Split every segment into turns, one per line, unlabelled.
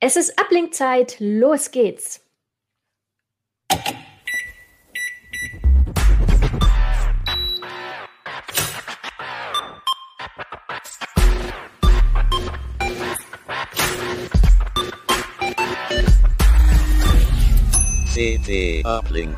Es ist Ablenkzeit, los geht's.
CT Uplink.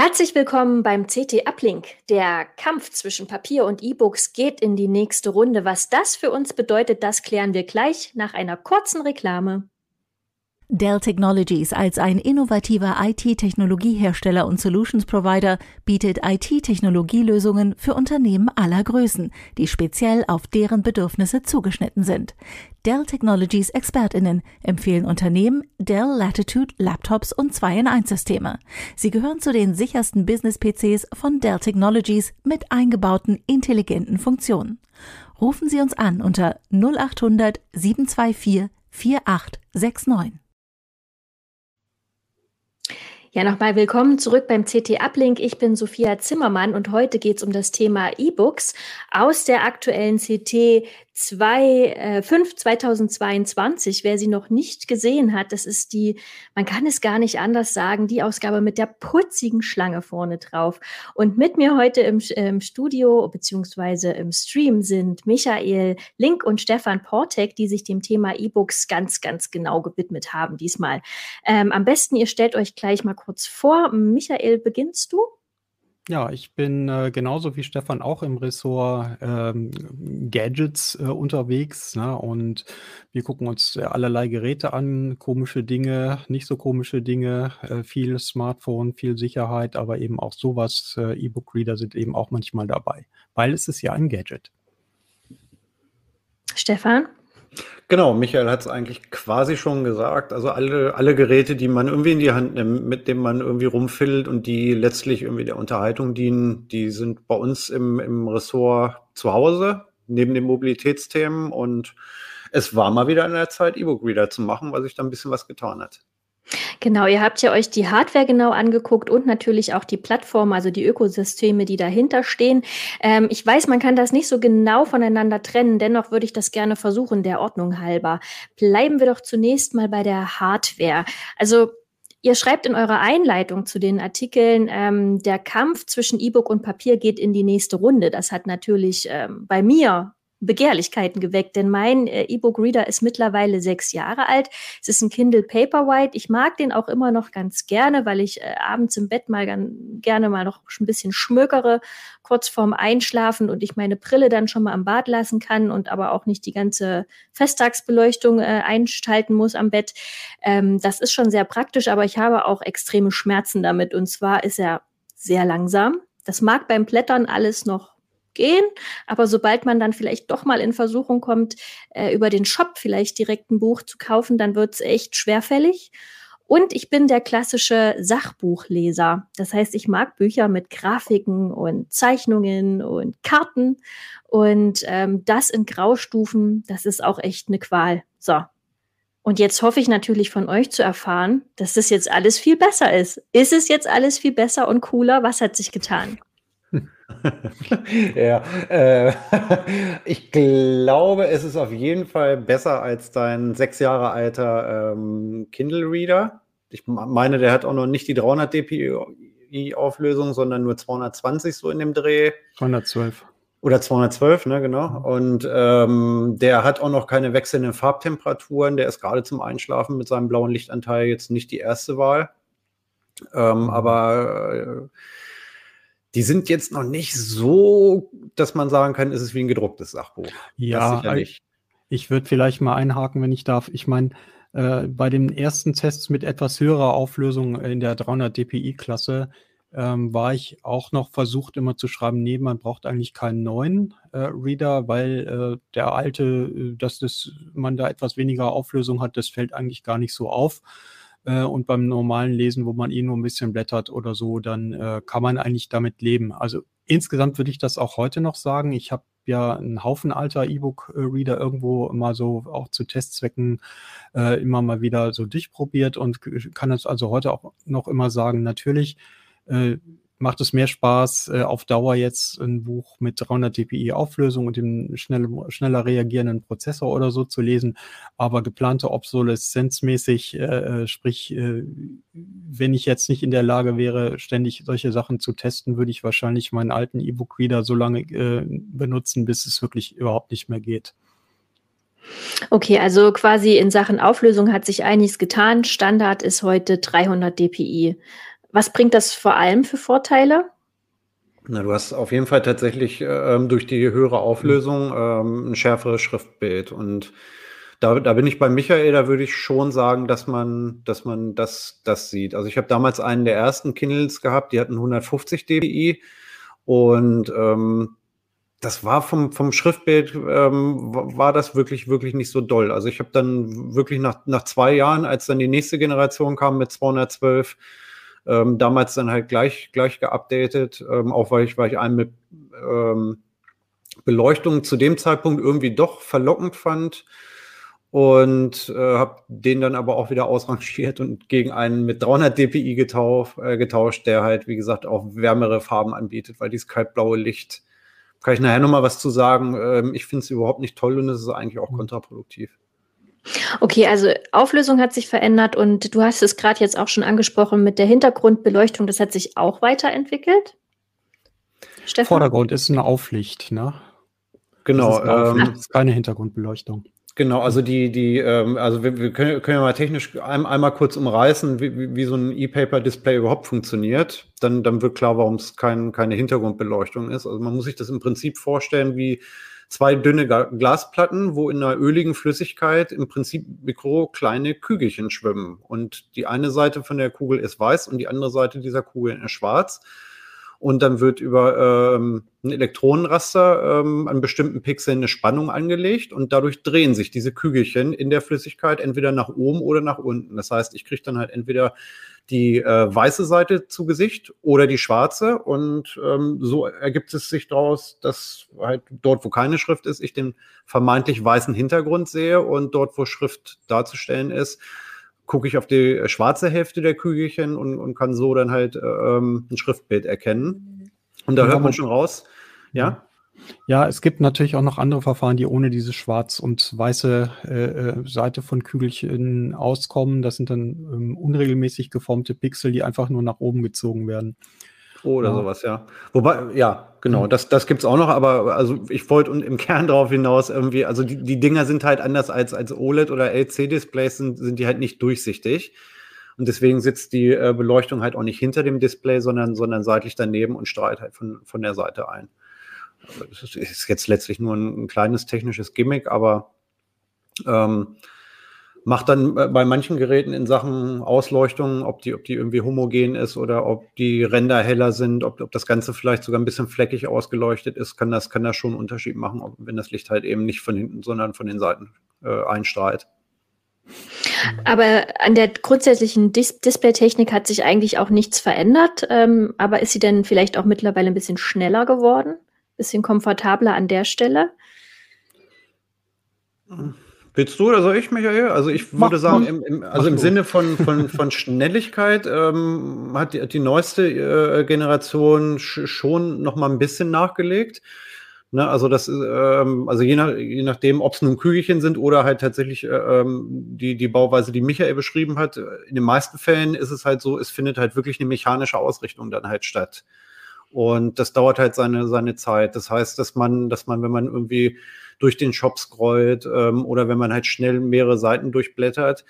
Herzlich willkommen beim CT Uplink. Der Kampf zwischen Papier und E-Books geht in die nächste Runde. Was das für uns bedeutet, das klären wir gleich nach einer kurzen Reklame.
Dell Technologies als ein innovativer IT-Technologiehersteller und Solutions Provider bietet IT-Technologielösungen für Unternehmen aller Größen, die speziell auf deren Bedürfnisse zugeschnitten sind. Dell Technologies Expertinnen empfehlen Unternehmen Dell Latitude Laptops und 2 in 1 Systeme. Sie gehören zu den sichersten Business-PCs von Dell Technologies mit eingebauten intelligenten Funktionen. Rufen Sie uns an unter 0800 724 4869.
Ja, nochmal willkommen zurück beim CT Uplink. Ich bin Sophia Zimmermann und heute geht es um das Thema E-Books aus der aktuellen CT 2, äh, 5 2022. Wer sie noch nicht gesehen hat, das ist die, man kann es gar nicht anders sagen, die Ausgabe mit der putzigen Schlange vorne drauf. Und mit mir heute im, im Studio beziehungsweise im Stream sind Michael Link und Stefan Portek, die sich dem Thema E-Books ganz, ganz genau gewidmet haben diesmal. Ähm, am besten, ihr stellt euch gleich mal kurz vor. Michael, beginnst du?
Ja, ich bin äh, genauso wie Stefan auch im Ressort ähm, Gadgets äh, unterwegs. Ne? Und wir gucken uns äh, allerlei Geräte an, komische Dinge, nicht so komische Dinge, äh, viel Smartphone, viel Sicherheit, aber eben auch sowas. Äh, E-Book-Reader sind eben auch manchmal dabei, weil es ist ja ein Gadget.
Stefan?
Genau, Michael hat es eigentlich quasi schon gesagt. Also alle, alle Geräte, die man irgendwie in die Hand nimmt, mit denen man irgendwie rumfiddelt und die letztlich irgendwie der Unterhaltung dienen, die sind bei uns im, im Ressort zu Hause, neben den Mobilitätsthemen. Und es war mal wieder an der Zeit, E-Book-Reader zu machen, weil sich da ein bisschen was getan hat.
Genau, ihr habt ja euch die Hardware genau angeguckt und natürlich auch die Plattform, also die Ökosysteme, die dahinter stehen. Ähm, ich weiß, man kann das nicht so genau voneinander trennen, dennoch würde ich das gerne versuchen, der Ordnung halber. Bleiben wir doch zunächst mal bei der Hardware. Also Ihr schreibt in eurer Einleitung zu den Artikeln, ähm, der Kampf zwischen E-Book und Papier geht in die nächste Runde. Das hat natürlich ähm, bei mir Begehrlichkeiten geweckt, denn mein äh, E-Book-Reader ist mittlerweile sechs Jahre alt. Es ist ein Kindle Paperwhite. Ich mag den auch immer noch ganz gerne, weil ich äh, abends im Bett mal gan, gerne mal noch ein bisschen schmökere, kurz vorm Einschlafen und ich meine Brille dann schon mal am Bad lassen kann und aber auch nicht die ganze Festtagsbeleuchtung äh, einschalten muss am Bett. Ähm, das ist schon sehr praktisch, aber ich habe auch extreme Schmerzen damit und zwar ist er sehr langsam. Das mag beim Blättern alles noch gehen. Aber sobald man dann vielleicht doch mal in Versuchung kommt, äh, über den Shop vielleicht direkt ein Buch zu kaufen, dann wird es echt schwerfällig. Und ich bin der klassische Sachbuchleser. Das heißt, ich mag Bücher mit Grafiken und Zeichnungen und Karten. Und ähm, das in Graustufen, das ist auch echt eine Qual. So. Und jetzt hoffe ich natürlich von euch zu erfahren, dass das jetzt alles viel besser ist. Ist es jetzt alles viel besser und cooler? Was hat sich getan?
ja, äh, ich glaube, es ist auf jeden Fall besser als dein sechs Jahre alter ähm, Kindle Reader. Ich meine, der hat auch noch nicht die 300 dpi Auflösung, sondern nur 220 so in dem Dreh.
212.
Oder 212, ne, genau. Und ähm, der hat auch noch keine wechselnden Farbtemperaturen. Der ist gerade zum Einschlafen mit seinem blauen Lichtanteil jetzt nicht die erste Wahl. Ähm, aber äh, die sind jetzt noch nicht so, dass man sagen kann, ist es wie ein gedrucktes Sachbuch.
Ja, ich, ich würde vielleicht mal einhaken, wenn ich darf. Ich meine, äh, bei den ersten Tests mit etwas höherer Auflösung in der 300 dpi-Klasse ähm, war ich auch noch versucht, immer zu schreiben, nee, man braucht eigentlich keinen neuen äh, Reader, weil äh, der alte, äh, dass das, man da etwas weniger Auflösung hat, das fällt eigentlich gar nicht so auf. Äh, und beim normalen Lesen, wo man eh nur ein bisschen blättert oder so, dann äh, kann man eigentlich damit leben. Also insgesamt würde ich das auch heute noch sagen. Ich habe ja einen Haufen alter E-Book-Reader irgendwo mal so auch zu Testzwecken äh, immer mal wieder so durchprobiert und kann es also heute auch noch immer sagen, natürlich, äh, macht es mehr Spaß, äh, auf Dauer jetzt ein Buch mit 300 dpi Auflösung und dem schnell, schneller reagierenden Prozessor oder so zu lesen. Aber geplante Obsoleszenzmäßig, äh, äh, sprich, äh, wenn ich jetzt nicht in der Lage wäre, ständig solche Sachen zu testen, würde ich wahrscheinlich meinen alten E-Book-Reader so lange äh, benutzen, bis es wirklich überhaupt nicht mehr geht.
Okay, also quasi in Sachen Auflösung hat sich einiges getan. Standard ist heute 300 dpi. Was bringt das vor allem für Vorteile?
Na, du hast auf jeden Fall tatsächlich ähm, durch die höhere Auflösung ähm, ein schärferes Schriftbild. Und da, da bin ich bei Michael, da würde ich schon sagen, dass man, dass man das, das sieht. Also ich habe damals einen der ersten Kindles gehabt, die hatten 150 dpi und ähm, das war vom, vom Schriftbild, ähm, war das wirklich, wirklich nicht so doll. Also ich habe dann wirklich nach, nach zwei Jahren, als dann die nächste Generation kam mit 212, ähm, damals dann halt gleich, gleich geupdatet, ähm, auch weil ich, weil ich einen mit ähm, Beleuchtung zu dem Zeitpunkt irgendwie doch verlockend fand und äh, habe den dann aber auch wieder ausrangiert und gegen einen mit 300 dpi getauf, äh, getauscht, der halt, wie gesagt, auch wärmere Farben anbietet, weil dieses kaltblaue Licht kann ich nachher nochmal was zu sagen. Ähm, ich finde es überhaupt nicht toll und es ist eigentlich auch mhm. kontraproduktiv.
Okay, also Auflösung hat sich verändert und du hast es gerade jetzt auch schon angesprochen mit der Hintergrundbeleuchtung, das hat sich auch weiterentwickelt.
Stefan? Vordergrund ist eine Auflicht, ne?
Genau.
Das ist, ähm, ist keine Hintergrundbeleuchtung.
Genau, also die, die, ähm, also wir, wir können, können ja mal technisch ein, einmal kurz umreißen, wie, wie so ein E-Paper-Display überhaupt funktioniert. Dann, dann wird klar, warum es kein, keine Hintergrundbeleuchtung ist. Also man muss sich das im Prinzip vorstellen wie zwei dünne Glasplatten, wo in einer öligen Flüssigkeit im Prinzip mikro kleine Kügelchen schwimmen. Und die eine Seite von der Kugel ist weiß und die andere Seite dieser Kugel ist schwarz und dann wird über ähm, ein Elektronenraster ähm, an bestimmten Pixeln eine Spannung angelegt und dadurch drehen sich diese Kügelchen in der Flüssigkeit entweder nach oben oder nach unten. Das heißt, ich kriege dann halt entweder die äh, weiße Seite zu Gesicht oder die schwarze und ähm, so ergibt es sich daraus, dass halt dort, wo keine Schrift ist, ich den vermeintlich weißen Hintergrund sehe und dort, wo Schrift darzustellen ist, gucke ich auf die äh, schwarze Hälfte der Kügelchen und, und kann so dann halt ähm, ein Schriftbild erkennen. Und da ja, hört man schon raus. Ja.
Ja, es gibt natürlich auch noch andere Verfahren, die ohne diese schwarz und weiße äh, äh, Seite von Kügelchen auskommen. Das sind dann ähm, unregelmäßig geformte Pixel, die einfach nur nach oben gezogen werden.
Oder ja. sowas, ja. Wobei, ja, genau, mhm. das, das gibt es auch noch, aber also ich wollte im Kern darauf hinaus irgendwie, also die, die Dinger sind halt anders als, als OLED oder LC-Displays, sind, sind die halt nicht durchsichtig. Und deswegen sitzt die äh, Beleuchtung halt auch nicht hinter dem Display, sondern, sondern seitlich daneben und strahlt halt von, von der Seite ein. Also das ist, ist jetzt letztlich nur ein, ein kleines technisches Gimmick, aber ähm, macht dann bei manchen Geräten in Sachen Ausleuchtung, ob die, ob die irgendwie homogen ist oder ob die Ränder heller sind, ob, ob das Ganze vielleicht sogar ein bisschen fleckig ausgeleuchtet ist, kann das, kann das schon einen Unterschied machen, wenn das Licht halt eben nicht von hinten, sondern von den Seiten äh, einstrahlt.
Aber an der grundsätzlichen Dis Displaytechnik hat sich eigentlich auch nichts verändert. Ähm, aber ist sie denn vielleicht auch mittlerweile ein bisschen schneller geworden? Ein bisschen komfortabler an der Stelle?
Hm. Willst du oder soll ich, Michael? Also ich würde mach, sagen, im, im, also im Sinne von, von, von Schnelligkeit ähm, hat, die, die neueste äh, Generation sch schon noch mal ein bisschen nachgelegt. Ne, also das ähm, also je, nach, je nachdem, ob es nun Kügelchen sind oder halt tatsächlich äh, ähm, die, die Bauweise, die Michael beschrieben hat, in den meisten Fällen ist es halt so, es findet halt wirklich eine mechanische Ausrichtung dann halt statt. Und das dauert halt seine, seine Zeit. Das heißt, dass man, dass man, wenn man irgendwie durch den Shop scrollt ähm, oder wenn man halt schnell mehrere Seiten durchblättert,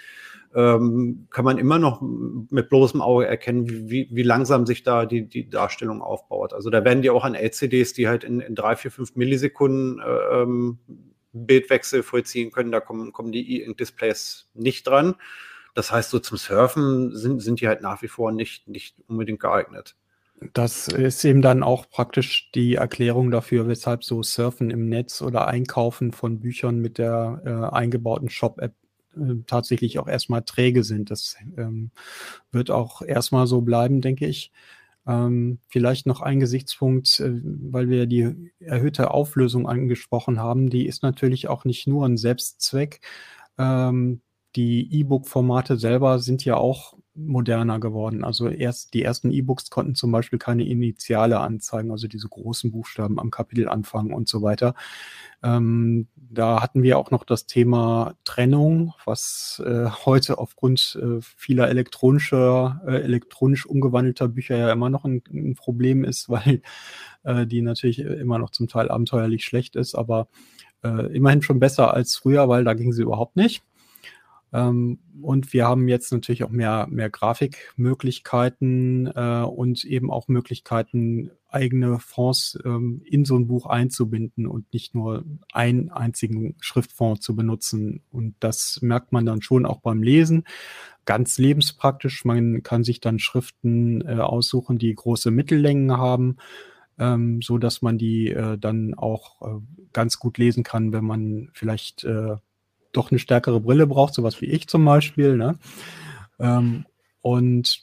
ähm, kann man immer noch mit bloßem Auge erkennen, wie, wie langsam sich da die, die Darstellung aufbaut. Also da werden die auch an LCDs, die halt in, in drei, vier, fünf Millisekunden äh, ähm, Bildwechsel vollziehen können, da kommen, kommen die E-Ink-Displays nicht dran. Das heißt, so zum Surfen sind, sind die halt nach wie vor nicht, nicht unbedingt geeignet.
Das ist eben dann auch praktisch die Erklärung dafür, weshalb so Surfen im Netz oder Einkaufen von Büchern mit der äh, eingebauten Shop-App äh, tatsächlich auch erstmal träge sind. Das ähm, wird auch erstmal so bleiben, denke ich. Ähm, vielleicht noch ein Gesichtspunkt, äh, weil wir die erhöhte Auflösung angesprochen haben. Die ist natürlich auch nicht nur ein Selbstzweck. Ähm, die E-Book-Formate selber sind ja auch moderner geworden. Also erst die ersten E-Books konnten zum Beispiel keine Initiale anzeigen, also diese großen Buchstaben am Kapitelanfang und so weiter. Ähm, da hatten wir auch noch das Thema Trennung, was äh, heute aufgrund äh, vieler elektronischer, äh, elektronisch umgewandelter Bücher ja immer noch ein, ein Problem ist, weil äh, die natürlich immer noch zum Teil abenteuerlich schlecht ist, aber äh, immerhin schon besser als früher, weil da ging sie überhaupt nicht. Ähm, und wir haben jetzt natürlich auch mehr, mehr Grafikmöglichkeiten äh, und eben auch Möglichkeiten, eigene Fonds ähm, in so ein Buch einzubinden und nicht nur einen einzigen Schriftfonds zu benutzen. Und das merkt man dann schon auch beim Lesen. Ganz lebenspraktisch. Man kann sich dann Schriften äh, aussuchen, die große Mittellängen haben ähm, so dass man die äh, dann auch äh, ganz gut lesen kann, wenn man vielleicht äh, doch eine stärkere Brille braucht, sowas wie ich zum Beispiel. Ne? Ähm, und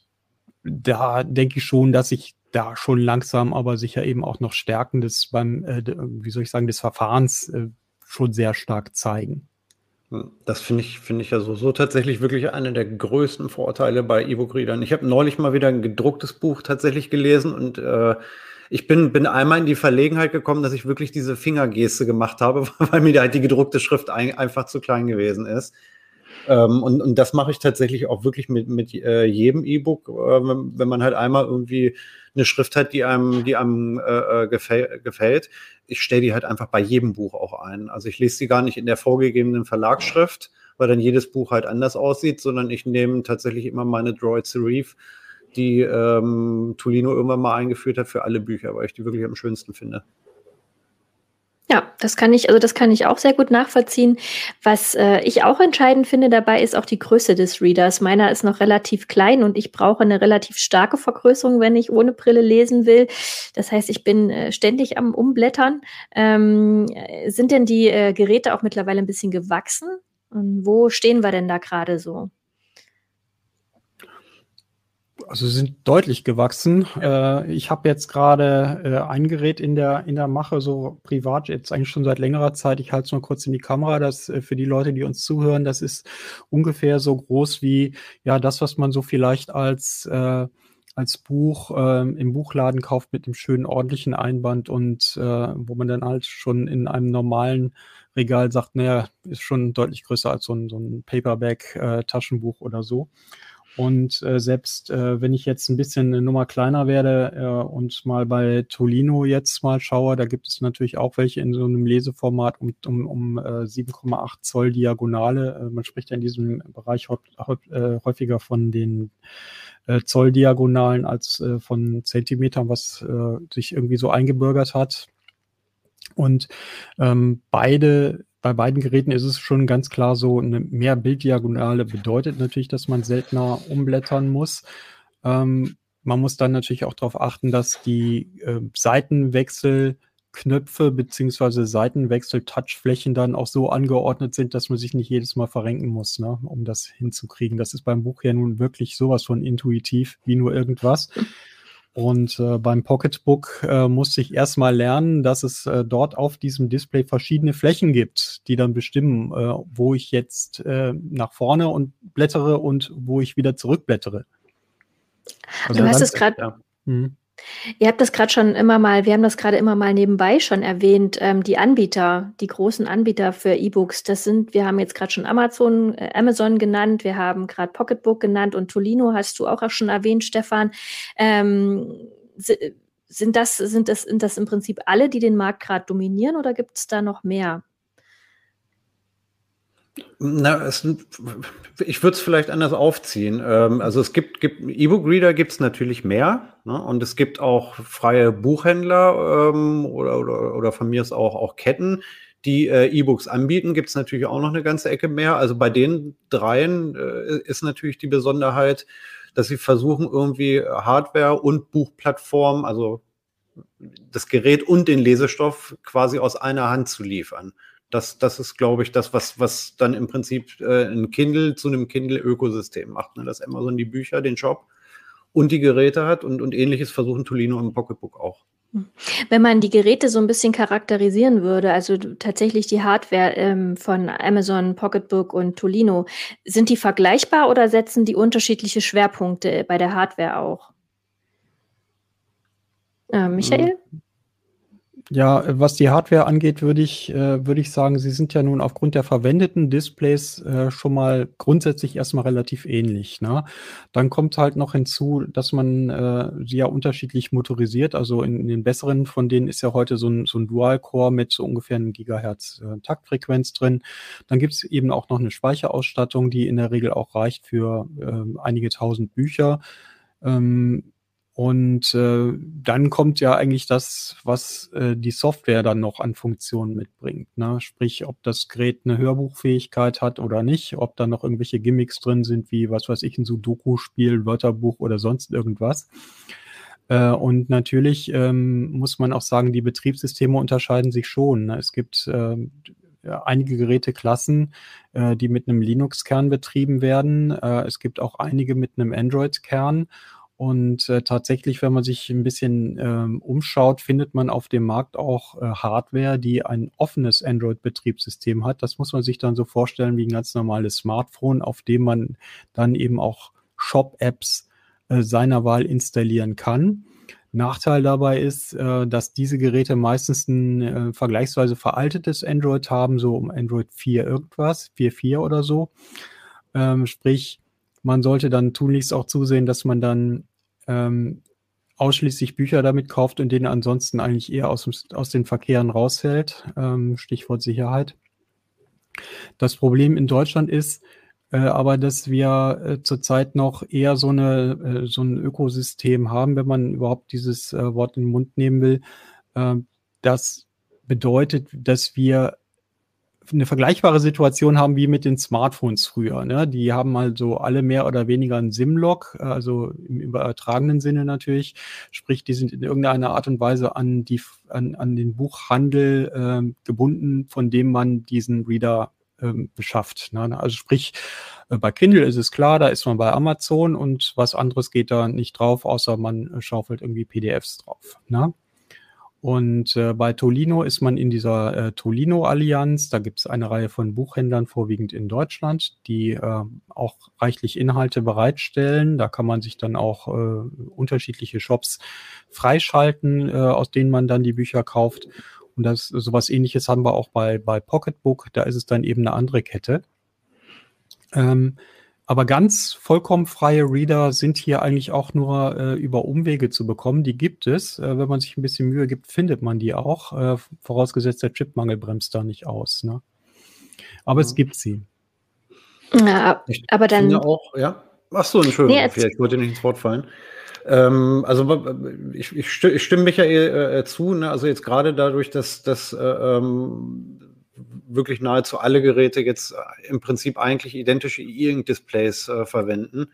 da denke ich schon, dass ich da schon langsam, aber sicher eben auch noch Stärken des beim, äh, wie soll ich sagen, des Verfahrens äh, schon sehr stark zeigen.
Hm, das finde ich, finde ich ja so, so tatsächlich wirklich einer der größten Vorteile bei E-Book-Readern. Ich habe neulich mal wieder ein gedrucktes Buch tatsächlich gelesen und äh, ich bin, bin einmal in die Verlegenheit gekommen, dass ich wirklich diese Fingergeste gemacht habe, weil mir halt die gedruckte Schrift ein, einfach zu klein gewesen ist. Ähm, und, und das mache ich tatsächlich auch wirklich mit, mit äh, jedem E-Book, äh, wenn, wenn, man halt einmal irgendwie eine Schrift hat, die einem, die einem äh, äh gefäll, gefällt. Ich stelle die halt einfach bei jedem Buch auch ein. Also ich lese sie gar nicht in der vorgegebenen Verlagsschrift, weil dann jedes Buch halt anders aussieht, sondern ich nehme tatsächlich immer meine Droid Serif die ähm, Tolino irgendwann mal eingeführt hat für alle Bücher, weil ich die wirklich am schönsten finde.
Ja, das kann ich, also das kann ich auch sehr gut nachvollziehen. Was äh, ich auch entscheidend finde dabei, ist auch die Größe des Readers. Meiner ist noch relativ klein und ich brauche eine relativ starke Vergrößerung, wenn ich ohne Brille lesen will. Das heißt, ich bin äh, ständig am Umblättern. Ähm, sind denn die äh, Geräte auch mittlerweile ein bisschen gewachsen? Und wo stehen wir denn da gerade so?
Also sind deutlich gewachsen. Äh, ich habe jetzt gerade äh, ein Gerät in der, in der Mache, so privat, jetzt eigentlich schon seit längerer Zeit. Ich halte es nur kurz in die Kamera. Das äh, für die Leute, die uns zuhören, das ist ungefähr so groß wie ja das, was man so vielleicht als äh, als Buch ähm, im Buchladen kauft mit dem schönen ordentlichen Einband und äh, wo man dann halt schon in einem normalen Regal sagt, naja, ist schon deutlich größer als so ein, so ein Paperback-Taschenbuch äh, oder so. Und äh, selbst äh, wenn ich jetzt ein bisschen eine Nummer kleiner werde äh, und mal bei Tolino jetzt mal schaue, da gibt es natürlich auch welche in so einem Leseformat um, um, um äh, 7,8 Zoll Diagonale. Äh, man spricht ja in diesem Bereich äh, häufiger von den äh, Zolldiagonalen als äh, von Zentimetern, was äh, sich irgendwie so eingebürgert hat. Und ähm, beide bei beiden Geräten ist es schon ganz klar so, eine mehr Bilddiagonale bedeutet natürlich, dass man seltener umblättern muss. Ähm, man muss dann natürlich auch darauf achten, dass die äh, Seitenwechselknöpfe bzw. Seitenwechsel-Touchflächen dann auch so angeordnet sind, dass man sich nicht jedes Mal verrenken muss, ne, um das hinzukriegen. Das ist beim Buch ja nun wirklich sowas von intuitiv wie nur irgendwas. Und äh, beim Pocketbook äh, musste ich erstmal lernen, dass es äh, dort auf diesem Display verschiedene Flächen gibt, die dann bestimmen, äh, wo ich jetzt äh, nach vorne und blättere und wo ich wieder zurückblättere.
Also du hast es gerade. Ja. Mhm. Ihr habt das gerade schon immer mal, wir haben das gerade immer mal nebenbei schon erwähnt, ähm, die Anbieter, die großen Anbieter für E-Books, das sind, wir haben jetzt gerade schon Amazon, äh, Amazon genannt, wir haben gerade Pocketbook genannt und Tolino hast du auch schon erwähnt, Stefan. Ähm, sind das, sind das, sind das im Prinzip alle, die den Markt gerade dominieren oder gibt es da noch mehr?
Na, es, ich würde es vielleicht anders aufziehen. Ähm, also es gibt, gibt E-Book-Reader gibt es natürlich mehr ne? und es gibt auch freie Buchhändler ähm, oder, oder, oder von mir ist auch, auch Ketten, die äh, E-Books anbieten. Gibt es natürlich auch noch eine ganze Ecke mehr. Also bei den dreien äh, ist natürlich die Besonderheit, dass sie versuchen, irgendwie Hardware und Buchplattform, also das Gerät und den Lesestoff quasi aus einer Hand zu liefern. Das, das ist, glaube ich, das, was, was dann im Prinzip äh, ein Kindle zu einem Kindle-Ökosystem macht. Ne? Dass Amazon die Bücher, den Shop und die Geräte hat und, und ähnliches versuchen Tolino im Pocketbook auch.
Wenn man die Geräte so ein bisschen charakterisieren würde, also tatsächlich die Hardware ähm, von Amazon, Pocketbook und Tolino, sind die vergleichbar oder setzen die unterschiedliche Schwerpunkte bei der Hardware auch? Äh, Michael?
Mhm. Ja, was die Hardware angeht, würde ich, äh, würde ich sagen, sie sind ja nun aufgrund der verwendeten Displays äh, schon mal grundsätzlich erstmal relativ ähnlich. Ne? Dann kommt halt noch hinzu, dass man äh, sie ja unterschiedlich motorisiert. Also in, in den besseren von denen ist ja heute so ein, so ein Dual-Core mit so ungefähr einem Gigahertz äh, Taktfrequenz drin. Dann gibt es eben auch noch eine Speicherausstattung, die in der Regel auch reicht für äh, einige tausend Bücher. Ähm, und äh, dann kommt ja eigentlich das, was äh, die Software dann noch an Funktionen mitbringt. Ne? Sprich, ob das Gerät eine Hörbuchfähigkeit hat oder nicht, ob da noch irgendwelche Gimmicks drin sind, wie was weiß ich, ein Sudoku-Spiel, Wörterbuch oder sonst irgendwas. Äh, und natürlich ähm, muss man auch sagen, die Betriebssysteme unterscheiden sich schon. Ne? Es gibt äh, einige Geräteklassen, äh, die mit einem Linux-Kern betrieben werden. Äh, es gibt auch einige mit einem Android-Kern. Und äh, tatsächlich, wenn man sich ein bisschen ähm, umschaut, findet man auf dem Markt auch äh, Hardware, die ein offenes Android-Betriebssystem hat. Das muss man sich dann so vorstellen wie ein ganz normales Smartphone, auf dem man dann eben auch Shop-Apps äh, seiner Wahl installieren kann. Nachteil dabei ist, äh, dass diese Geräte meistens ein äh, vergleichsweise veraltetes Android haben, so um Android 4 irgendwas, 4.4 oder so. Ähm, sprich, man sollte dann tunlichst auch zusehen, dass man dann ähm, ausschließlich Bücher damit kauft und denen ansonsten eigentlich eher aus, dem, aus den Verkehren raushält. Ähm, Stichwort Sicherheit. Das Problem in Deutschland ist äh, aber, dass wir äh, zurzeit noch eher so, eine, äh, so ein Ökosystem haben, wenn man überhaupt dieses äh, Wort in den Mund nehmen will. Ähm, das bedeutet, dass wir eine vergleichbare Situation haben wie mit den Smartphones früher. Ne? Die haben also alle mehr oder weniger einen SIM-Log, also im übertragenen Sinne natürlich. Sprich, die sind in irgendeiner Art und Weise an, die, an, an den Buchhandel äh, gebunden, von dem man diesen Reader ähm, beschafft. Ne? Also sprich, äh, bei Kindle ist es klar, da ist man bei Amazon und was anderes geht da nicht drauf, außer man schaufelt irgendwie PDFs drauf. Ne? Und äh, bei Tolino ist man in dieser äh, Tolino-Allianz. Da gibt es eine Reihe von Buchhändlern, vorwiegend in Deutschland, die äh, auch reichlich Inhalte bereitstellen. Da kann man sich dann auch äh, unterschiedliche Shops freischalten, äh, aus denen man dann die Bücher kauft. Und das sowas ähnliches haben wir auch bei, bei Pocketbook. Da ist es dann eben eine andere Kette. Ähm, aber ganz vollkommen freie Reader sind hier eigentlich auch nur äh, über Umwege zu bekommen. Die gibt es. Äh, wenn man sich ein bisschen Mühe gibt, findet man die auch. Äh, vorausgesetzt, der Chipmangel bremst da nicht aus. Ne? Aber ja. es gibt sie.
Ja, ich aber dann.
Auch, ja. Ach so, Entschuldigung, nee, ich wollte nicht ins Wort fallen. Ähm, also ich, ich, stimme Michael äh, zu. Ne? Also jetzt gerade dadurch, dass, dass äh, ähm, wirklich nahezu alle Geräte jetzt äh, im Prinzip eigentlich identische E-Ink-Displays äh, verwenden,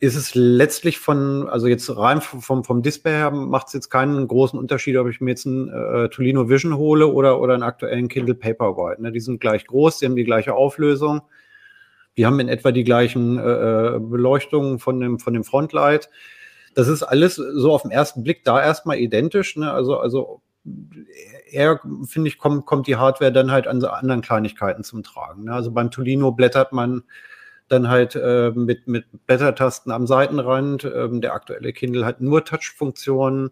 ist es letztlich von, also jetzt rein vom, vom Display her macht es jetzt keinen großen Unterschied, ob ich mir jetzt einen äh, Tolino Vision hole oder, oder einen aktuellen Kindle Paperwhite. Ne? Die sind gleich groß, die haben die gleiche Auflösung, die haben in etwa die gleichen äh, äh Beleuchtungen von dem, von dem Frontlight. Das ist alles so auf den ersten Blick da erstmal identisch. Ne? Also, also eher, finde ich, kommt, kommt die Hardware dann halt an so anderen Kleinigkeiten zum Tragen. Ne? Also beim Tolino blättert man dann halt äh, mit, mit Blättertasten am Seitenrand. Ähm, der aktuelle Kindle hat nur Touch-Funktionen.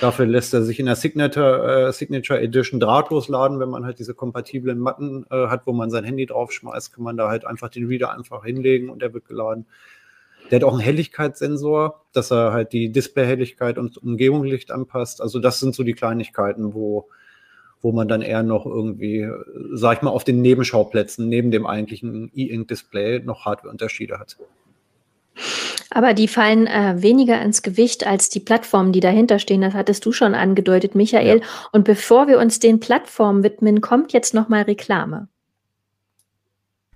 Dafür lässt er sich in der Signature, äh, Signature Edition drahtlos laden. Wenn man halt diese kompatiblen Matten äh, hat, wo man sein Handy draufschmeißt, kann man da halt einfach den Reader einfach hinlegen und der wird geladen. Der hat auch einen Helligkeitssensor, dass er halt die Displayhelligkeit und Umgebungslicht anpasst. Also das sind so die Kleinigkeiten, wo, wo man dann eher noch irgendwie, sag ich mal, auf den Nebenschauplätzen neben dem eigentlichen E-Ink-Display noch Hardwareunterschiede hat.
Aber die fallen äh, weniger ins Gewicht als die Plattformen, die dahinter stehen. Das hattest du schon angedeutet, Michael. Ja. Und bevor wir uns den Plattformen widmen, kommt jetzt noch mal Reklame.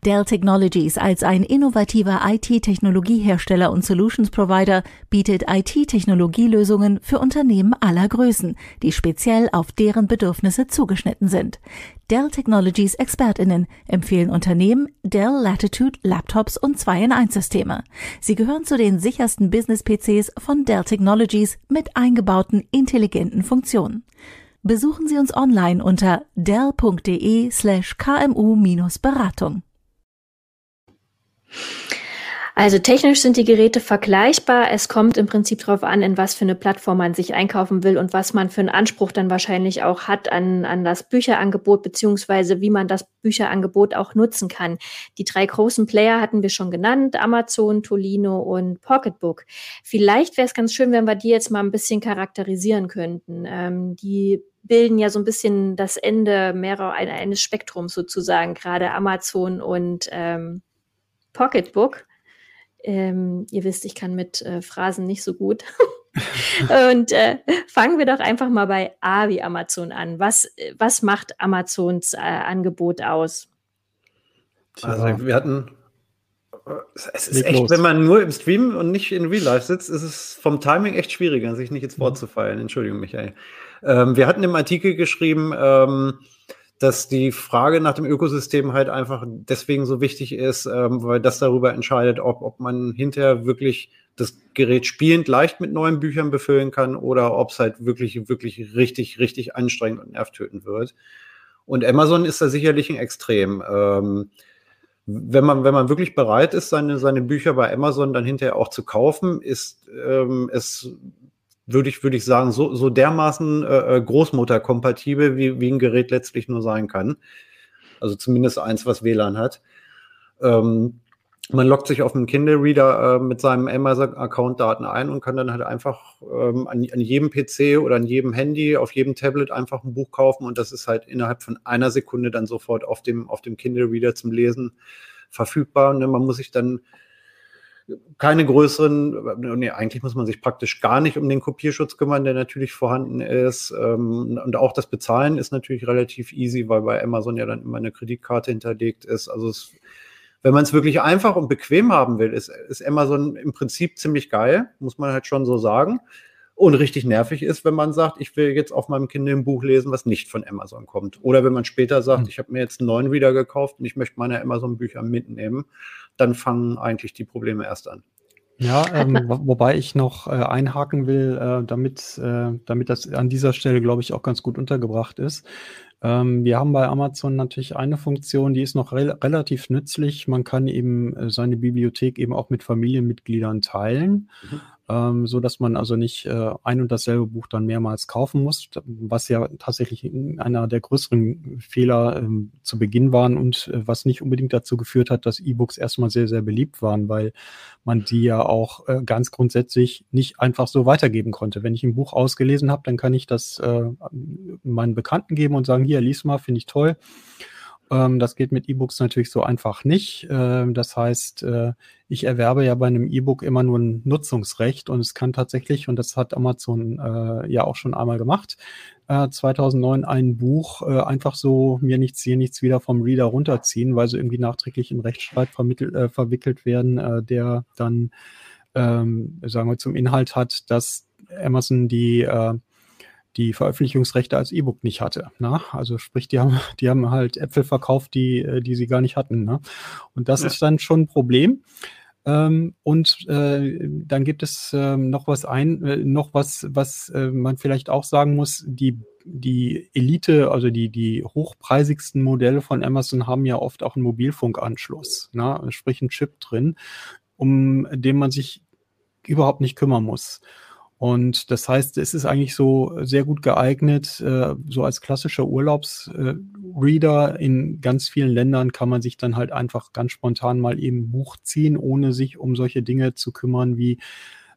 Dell Technologies als ein innovativer IT-Technologiehersteller und Solutions Provider bietet IT-Technologielösungen für Unternehmen aller Größen, die speziell auf deren Bedürfnisse zugeschnitten sind. Dell Technologies Expertinnen empfehlen Unternehmen Dell Latitude Laptops und 2 in 1 Systeme. Sie gehören zu den sichersten Business PCs von Dell Technologies mit eingebauten intelligenten Funktionen. Besuchen Sie uns online unter dell.de slash kmu-beratung.
Also technisch sind die Geräte vergleichbar. Es kommt im Prinzip darauf an, in was für eine Plattform man sich einkaufen will und was man für einen Anspruch dann wahrscheinlich auch hat an, an das Bücherangebot, beziehungsweise wie man das Bücherangebot auch nutzen kann. Die drei großen Player hatten wir schon genannt, Amazon, Tolino und Pocketbook. Vielleicht wäre es ganz schön, wenn wir die jetzt mal ein bisschen charakterisieren könnten. Ähm, die bilden ja so ein bisschen das Ende mehrerer eines Spektrums sozusagen, gerade Amazon und ähm, Pocketbook. Ähm, ihr wisst, ich kann mit äh, Phrasen nicht so gut. und äh, fangen wir doch einfach mal bei A wie Amazon an. Was, was macht Amazons äh, Angebot aus?
Also wir hatten, es ist echt, los. wenn man nur im Stream und nicht in Real Life sitzt, ist es vom Timing echt schwieriger, sich nicht ins Wort mhm. zu feiern. Entschuldigung, Michael. Ähm, wir hatten im Artikel geschrieben, ähm, dass die Frage nach dem Ökosystem halt einfach deswegen so wichtig ist, ähm, weil das darüber entscheidet, ob, ob man hinterher wirklich das Gerät spielend leicht mit neuen Büchern befüllen kann oder ob es halt wirklich, wirklich richtig, richtig anstrengend und nervtötend wird. Und Amazon ist da sicherlich ein Extrem. Ähm, wenn man, wenn man wirklich bereit ist, seine, seine Bücher bei Amazon dann hinterher auch zu kaufen, ist ähm, es würde ich, würde ich sagen, so, so dermaßen äh, äh, Großmutter-kompatibel, wie, wie ein Gerät letztlich nur sein kann. Also zumindest eins, was WLAN hat. Ähm, man loggt sich auf dem Kindle-Reader äh, mit seinem Amazon-Account-Daten ein und kann dann halt einfach ähm, an, an, jedem PC oder an jedem Handy, auf jedem Tablet einfach ein Buch kaufen und das ist halt innerhalb von einer Sekunde dann sofort auf dem, auf dem Kindle-Reader zum Lesen verfügbar. Ne? Man muss sich dann keine größeren, nee, eigentlich muss man sich praktisch gar nicht um den Kopierschutz kümmern, der natürlich vorhanden ist. Ähm, und auch das Bezahlen ist natürlich relativ easy, weil bei Amazon ja dann immer eine Kreditkarte hinterlegt ist. Also es, wenn man es wirklich einfach und bequem haben will, ist, ist Amazon im Prinzip ziemlich geil, muss man halt schon so sagen. Und richtig nervig ist, wenn man sagt, ich will jetzt auf meinem Kind ein Buch lesen, was nicht von Amazon kommt. Oder wenn man später sagt, mhm. ich habe mir jetzt einen neuen Reader gekauft und ich möchte meine Amazon-Bücher mitnehmen dann fangen eigentlich die Probleme erst an.
Ja, ähm, wobei ich noch äh, einhaken will, äh, damit, äh, damit das an dieser Stelle, glaube ich, auch ganz gut untergebracht ist. Ähm, wir haben bei Amazon natürlich eine Funktion, die ist noch re relativ nützlich. Man kann eben äh, seine Bibliothek eben auch mit Familienmitgliedern teilen. Mhm ähm, so dass man also nicht äh, ein und dasselbe Buch dann mehrmals kaufen muss, was ja tatsächlich einer der größeren Fehler ähm, zu Beginn waren und äh, was nicht unbedingt dazu geführt hat, dass E-Books erstmal sehr, sehr beliebt waren, weil man die ja auch äh, ganz grundsätzlich nicht einfach so weitergeben konnte. Wenn ich ein Buch ausgelesen habe, dann kann ich das äh, meinen Bekannten geben und sagen, hier, lies mal, finde ich toll. Ähm, das geht mit E-Books natürlich so einfach nicht. Ähm, das heißt, äh, ich erwerbe ja bei einem E-Book immer nur ein Nutzungsrecht und es kann tatsächlich, und das hat Amazon äh, ja auch schon einmal gemacht, äh, 2009 ein Buch äh, einfach so mir nichts hier nichts wieder vom Reader runterziehen, weil sie irgendwie nachträglich in Rechtsstreit vermittelt, äh, verwickelt werden, äh, der dann, ähm, sagen wir, zum Inhalt hat, dass Amazon die äh, die Veröffentlichungsrechte als E-Book nicht hatte. Ne? Also sprich, die haben, die haben halt Äpfel verkauft, die, äh, die sie gar nicht hatten. Ne? Und das ja. ist dann schon ein Problem. Ähm, und äh, dann gibt es äh, noch was ein, äh, noch was, was äh, man vielleicht auch sagen muss, die, die Elite, also die, die hochpreisigsten Modelle von Amazon haben ja oft auch einen Mobilfunkanschluss, ne? sprich einen Chip drin, um den man sich überhaupt nicht kümmern muss. Und das heißt, es ist eigentlich so sehr gut geeignet, äh, so als klassischer Urlaubsreader. In ganz vielen Ländern kann man sich dann halt einfach ganz spontan mal eben Buch ziehen, ohne sich um solche Dinge zu kümmern wie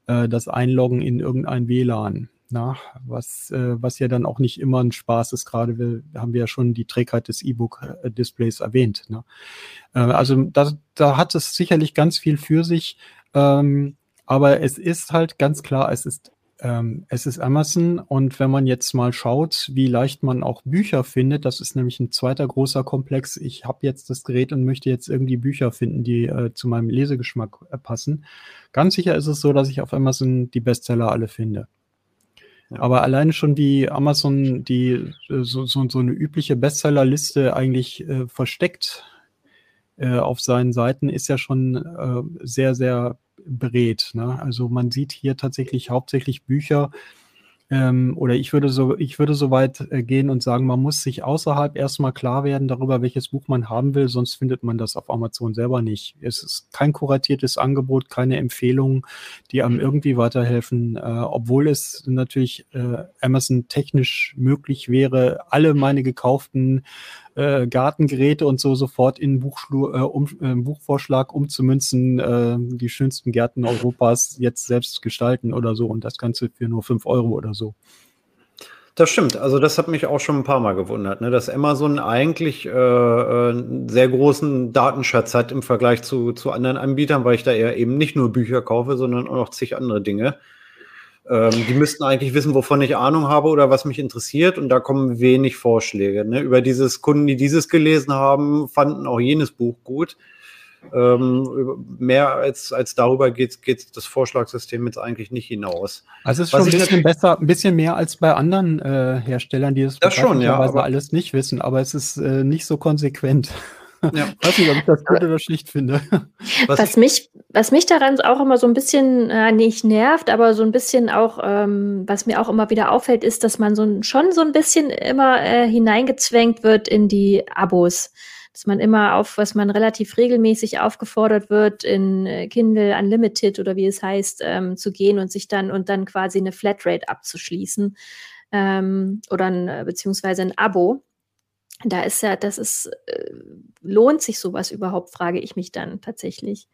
äh, das Einloggen in irgendein WLAN. Na, was, äh, was ja dann auch nicht immer ein Spaß ist, gerade wir, haben wir ja schon die Trägheit des E-Book-Displays erwähnt. Ne? also da, da hat es sicherlich ganz viel für sich. Ähm, aber es ist halt ganz klar, es ist ähm, es ist Amazon und wenn man jetzt mal schaut, wie leicht man auch Bücher findet, das ist nämlich ein zweiter großer Komplex. Ich habe jetzt das Gerät und möchte jetzt irgendwie Bücher finden, die äh, zu meinem Lesegeschmack äh, passen. Ganz sicher ist es so, dass ich auf Amazon die Bestseller alle finde. Aber alleine schon wie Amazon die äh, so, so, so eine übliche Bestsellerliste eigentlich äh, versteckt äh, auf seinen Seiten, ist ja schon äh, sehr, sehr berät. Ne? Also man sieht hier tatsächlich hauptsächlich Bücher, ähm, oder ich würde so, ich würde so weit äh, gehen und sagen, man muss sich außerhalb erstmal klar werden darüber, welches Buch man haben will, sonst findet man das auf Amazon selber nicht. Es ist kein kuratiertes Angebot, keine Empfehlungen, die einem irgendwie weiterhelfen, äh, obwohl es natürlich äh, Amazon technisch möglich wäre, alle meine gekauften äh, Gartengeräte und so sofort in Buchschlu äh, um, äh, Buchvorschlag umzumünzen, äh, die schönsten Gärten Europas jetzt selbst gestalten oder so und das Ganze für nur fünf Euro oder so.
Das stimmt. Also das hat mich auch schon ein paar Mal gewundert, ne? dass Amazon eigentlich äh, äh, einen sehr großen Datenschatz hat im Vergleich zu, zu anderen Anbietern, weil ich da eher eben nicht nur Bücher kaufe, sondern auch noch zig andere Dinge. Ähm, die müssten eigentlich wissen, wovon ich Ahnung habe oder was mich interessiert. Und da kommen wenig Vorschläge. Ne? Über dieses Kunden, die dieses gelesen haben, fanden auch jenes Buch gut. Ähm, mehr als, als darüber geht, geht das Vorschlagssystem jetzt eigentlich nicht hinaus.
Also es ist schon ein bisschen besser, ein bisschen mehr als bei anderen äh, Herstellern, die es
das schon, ja,
alles nicht wissen, aber es ist äh, nicht so konsequent. Ja. Ich weiß nicht, ob ich das gut oder schlicht finde.
Was, was, mich, was mich daran auch immer so ein bisschen äh, nicht nervt, aber so ein bisschen auch, ähm, was mir auch immer wieder auffällt, ist, dass man so schon so ein bisschen immer äh, hineingezwängt wird in die Abos. Dass man immer auf, was man relativ regelmäßig aufgefordert wird, in äh, Kindle Unlimited oder wie es heißt, ähm, zu gehen und sich dann und dann quasi eine Flatrate abzuschließen. Ähm, oder ein, äh, beziehungsweise ein Abo da ist ja, das ist, äh, lohnt sich sowas überhaupt, frage ich mich dann tatsächlich.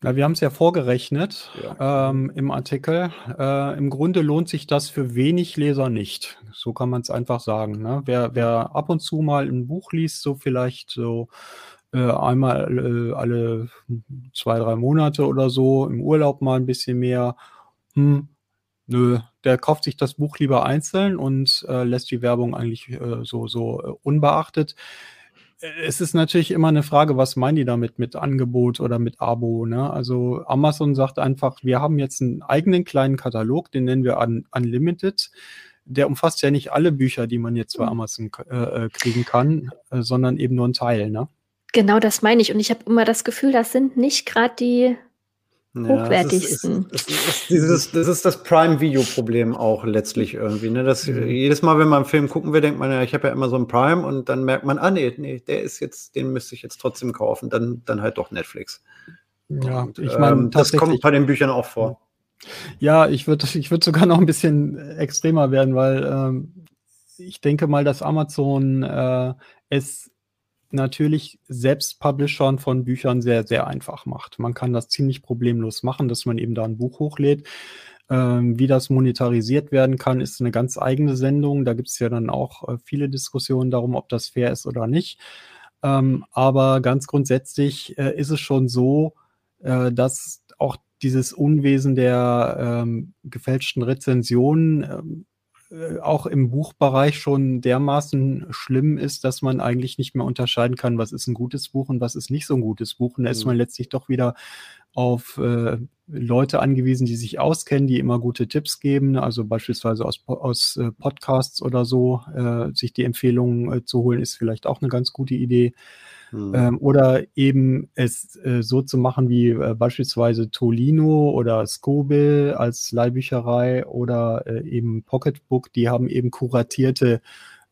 Na, wir haben es ja vorgerechnet ja. ähm, im Artikel. Äh, Im Grunde lohnt sich das für wenig Leser nicht. So kann man es einfach sagen. Ne? Wer, wer ab und zu mal ein Buch liest, so vielleicht so äh, einmal äh, alle zwei, drei Monate oder so, im Urlaub mal ein bisschen mehr, hm, nö, der kauft sich das Buch lieber einzeln und äh, lässt die Werbung eigentlich äh, so, so äh, unbeachtet. Es ist natürlich immer eine Frage, was meinen die damit mit Angebot oder mit Abo? Ne? Also Amazon sagt einfach, wir haben jetzt einen eigenen kleinen Katalog, den nennen wir Un Unlimited. Der umfasst ja nicht alle Bücher, die man jetzt bei mhm. Amazon äh, äh, kriegen kann, äh, sondern eben nur einen Teil. Ne?
Genau das meine ich. Und ich habe immer das Gefühl, das sind nicht gerade die hochwertigsten.
Ja, das, ist, ist, ist dieses, das ist das Prime-Video-Problem auch letztlich irgendwie. Ne? Das, mhm. Jedes Mal, wenn man einen Film gucken will, denkt man ja, ich habe ja immer so ein Prime und dann merkt man, ah nee, nee, der ist jetzt, den müsste ich jetzt trotzdem kaufen. Dann, dann halt doch Netflix.
Ja, und, ich meine, ähm,
das kommt bei den Büchern auch vor.
Ja, ich würde ich würd sogar noch ein bisschen extremer werden, weil ähm, ich denke mal, dass Amazon äh, es natürlich selbst Publishern von Büchern sehr, sehr einfach macht. Man kann das ziemlich problemlos machen, dass man eben da ein Buch hochlädt. Ähm, wie das monetarisiert werden kann, ist eine ganz eigene Sendung. Da gibt es ja dann auch äh, viele Diskussionen darum, ob das fair ist oder nicht. Ähm, aber ganz grundsätzlich äh, ist es schon so, äh, dass auch dieses Unwesen der ähm, gefälschten Rezensionen auch im Buchbereich schon dermaßen schlimm ist, dass man eigentlich nicht mehr unterscheiden kann, was ist ein gutes Buch und was ist nicht so ein gutes Buch. Und da ist man mhm. letztlich doch wieder auf äh, Leute angewiesen, die sich auskennen, die immer gute Tipps geben, also beispielsweise aus, aus äh, Podcasts oder so, äh, sich die Empfehlungen äh, zu holen, ist vielleicht auch eine ganz gute Idee. Mhm. Ähm, oder eben es äh, so zu machen wie äh, beispielsweise Tolino oder Scobel als Leihbücherei oder äh, eben Pocketbook, die haben eben kuratierte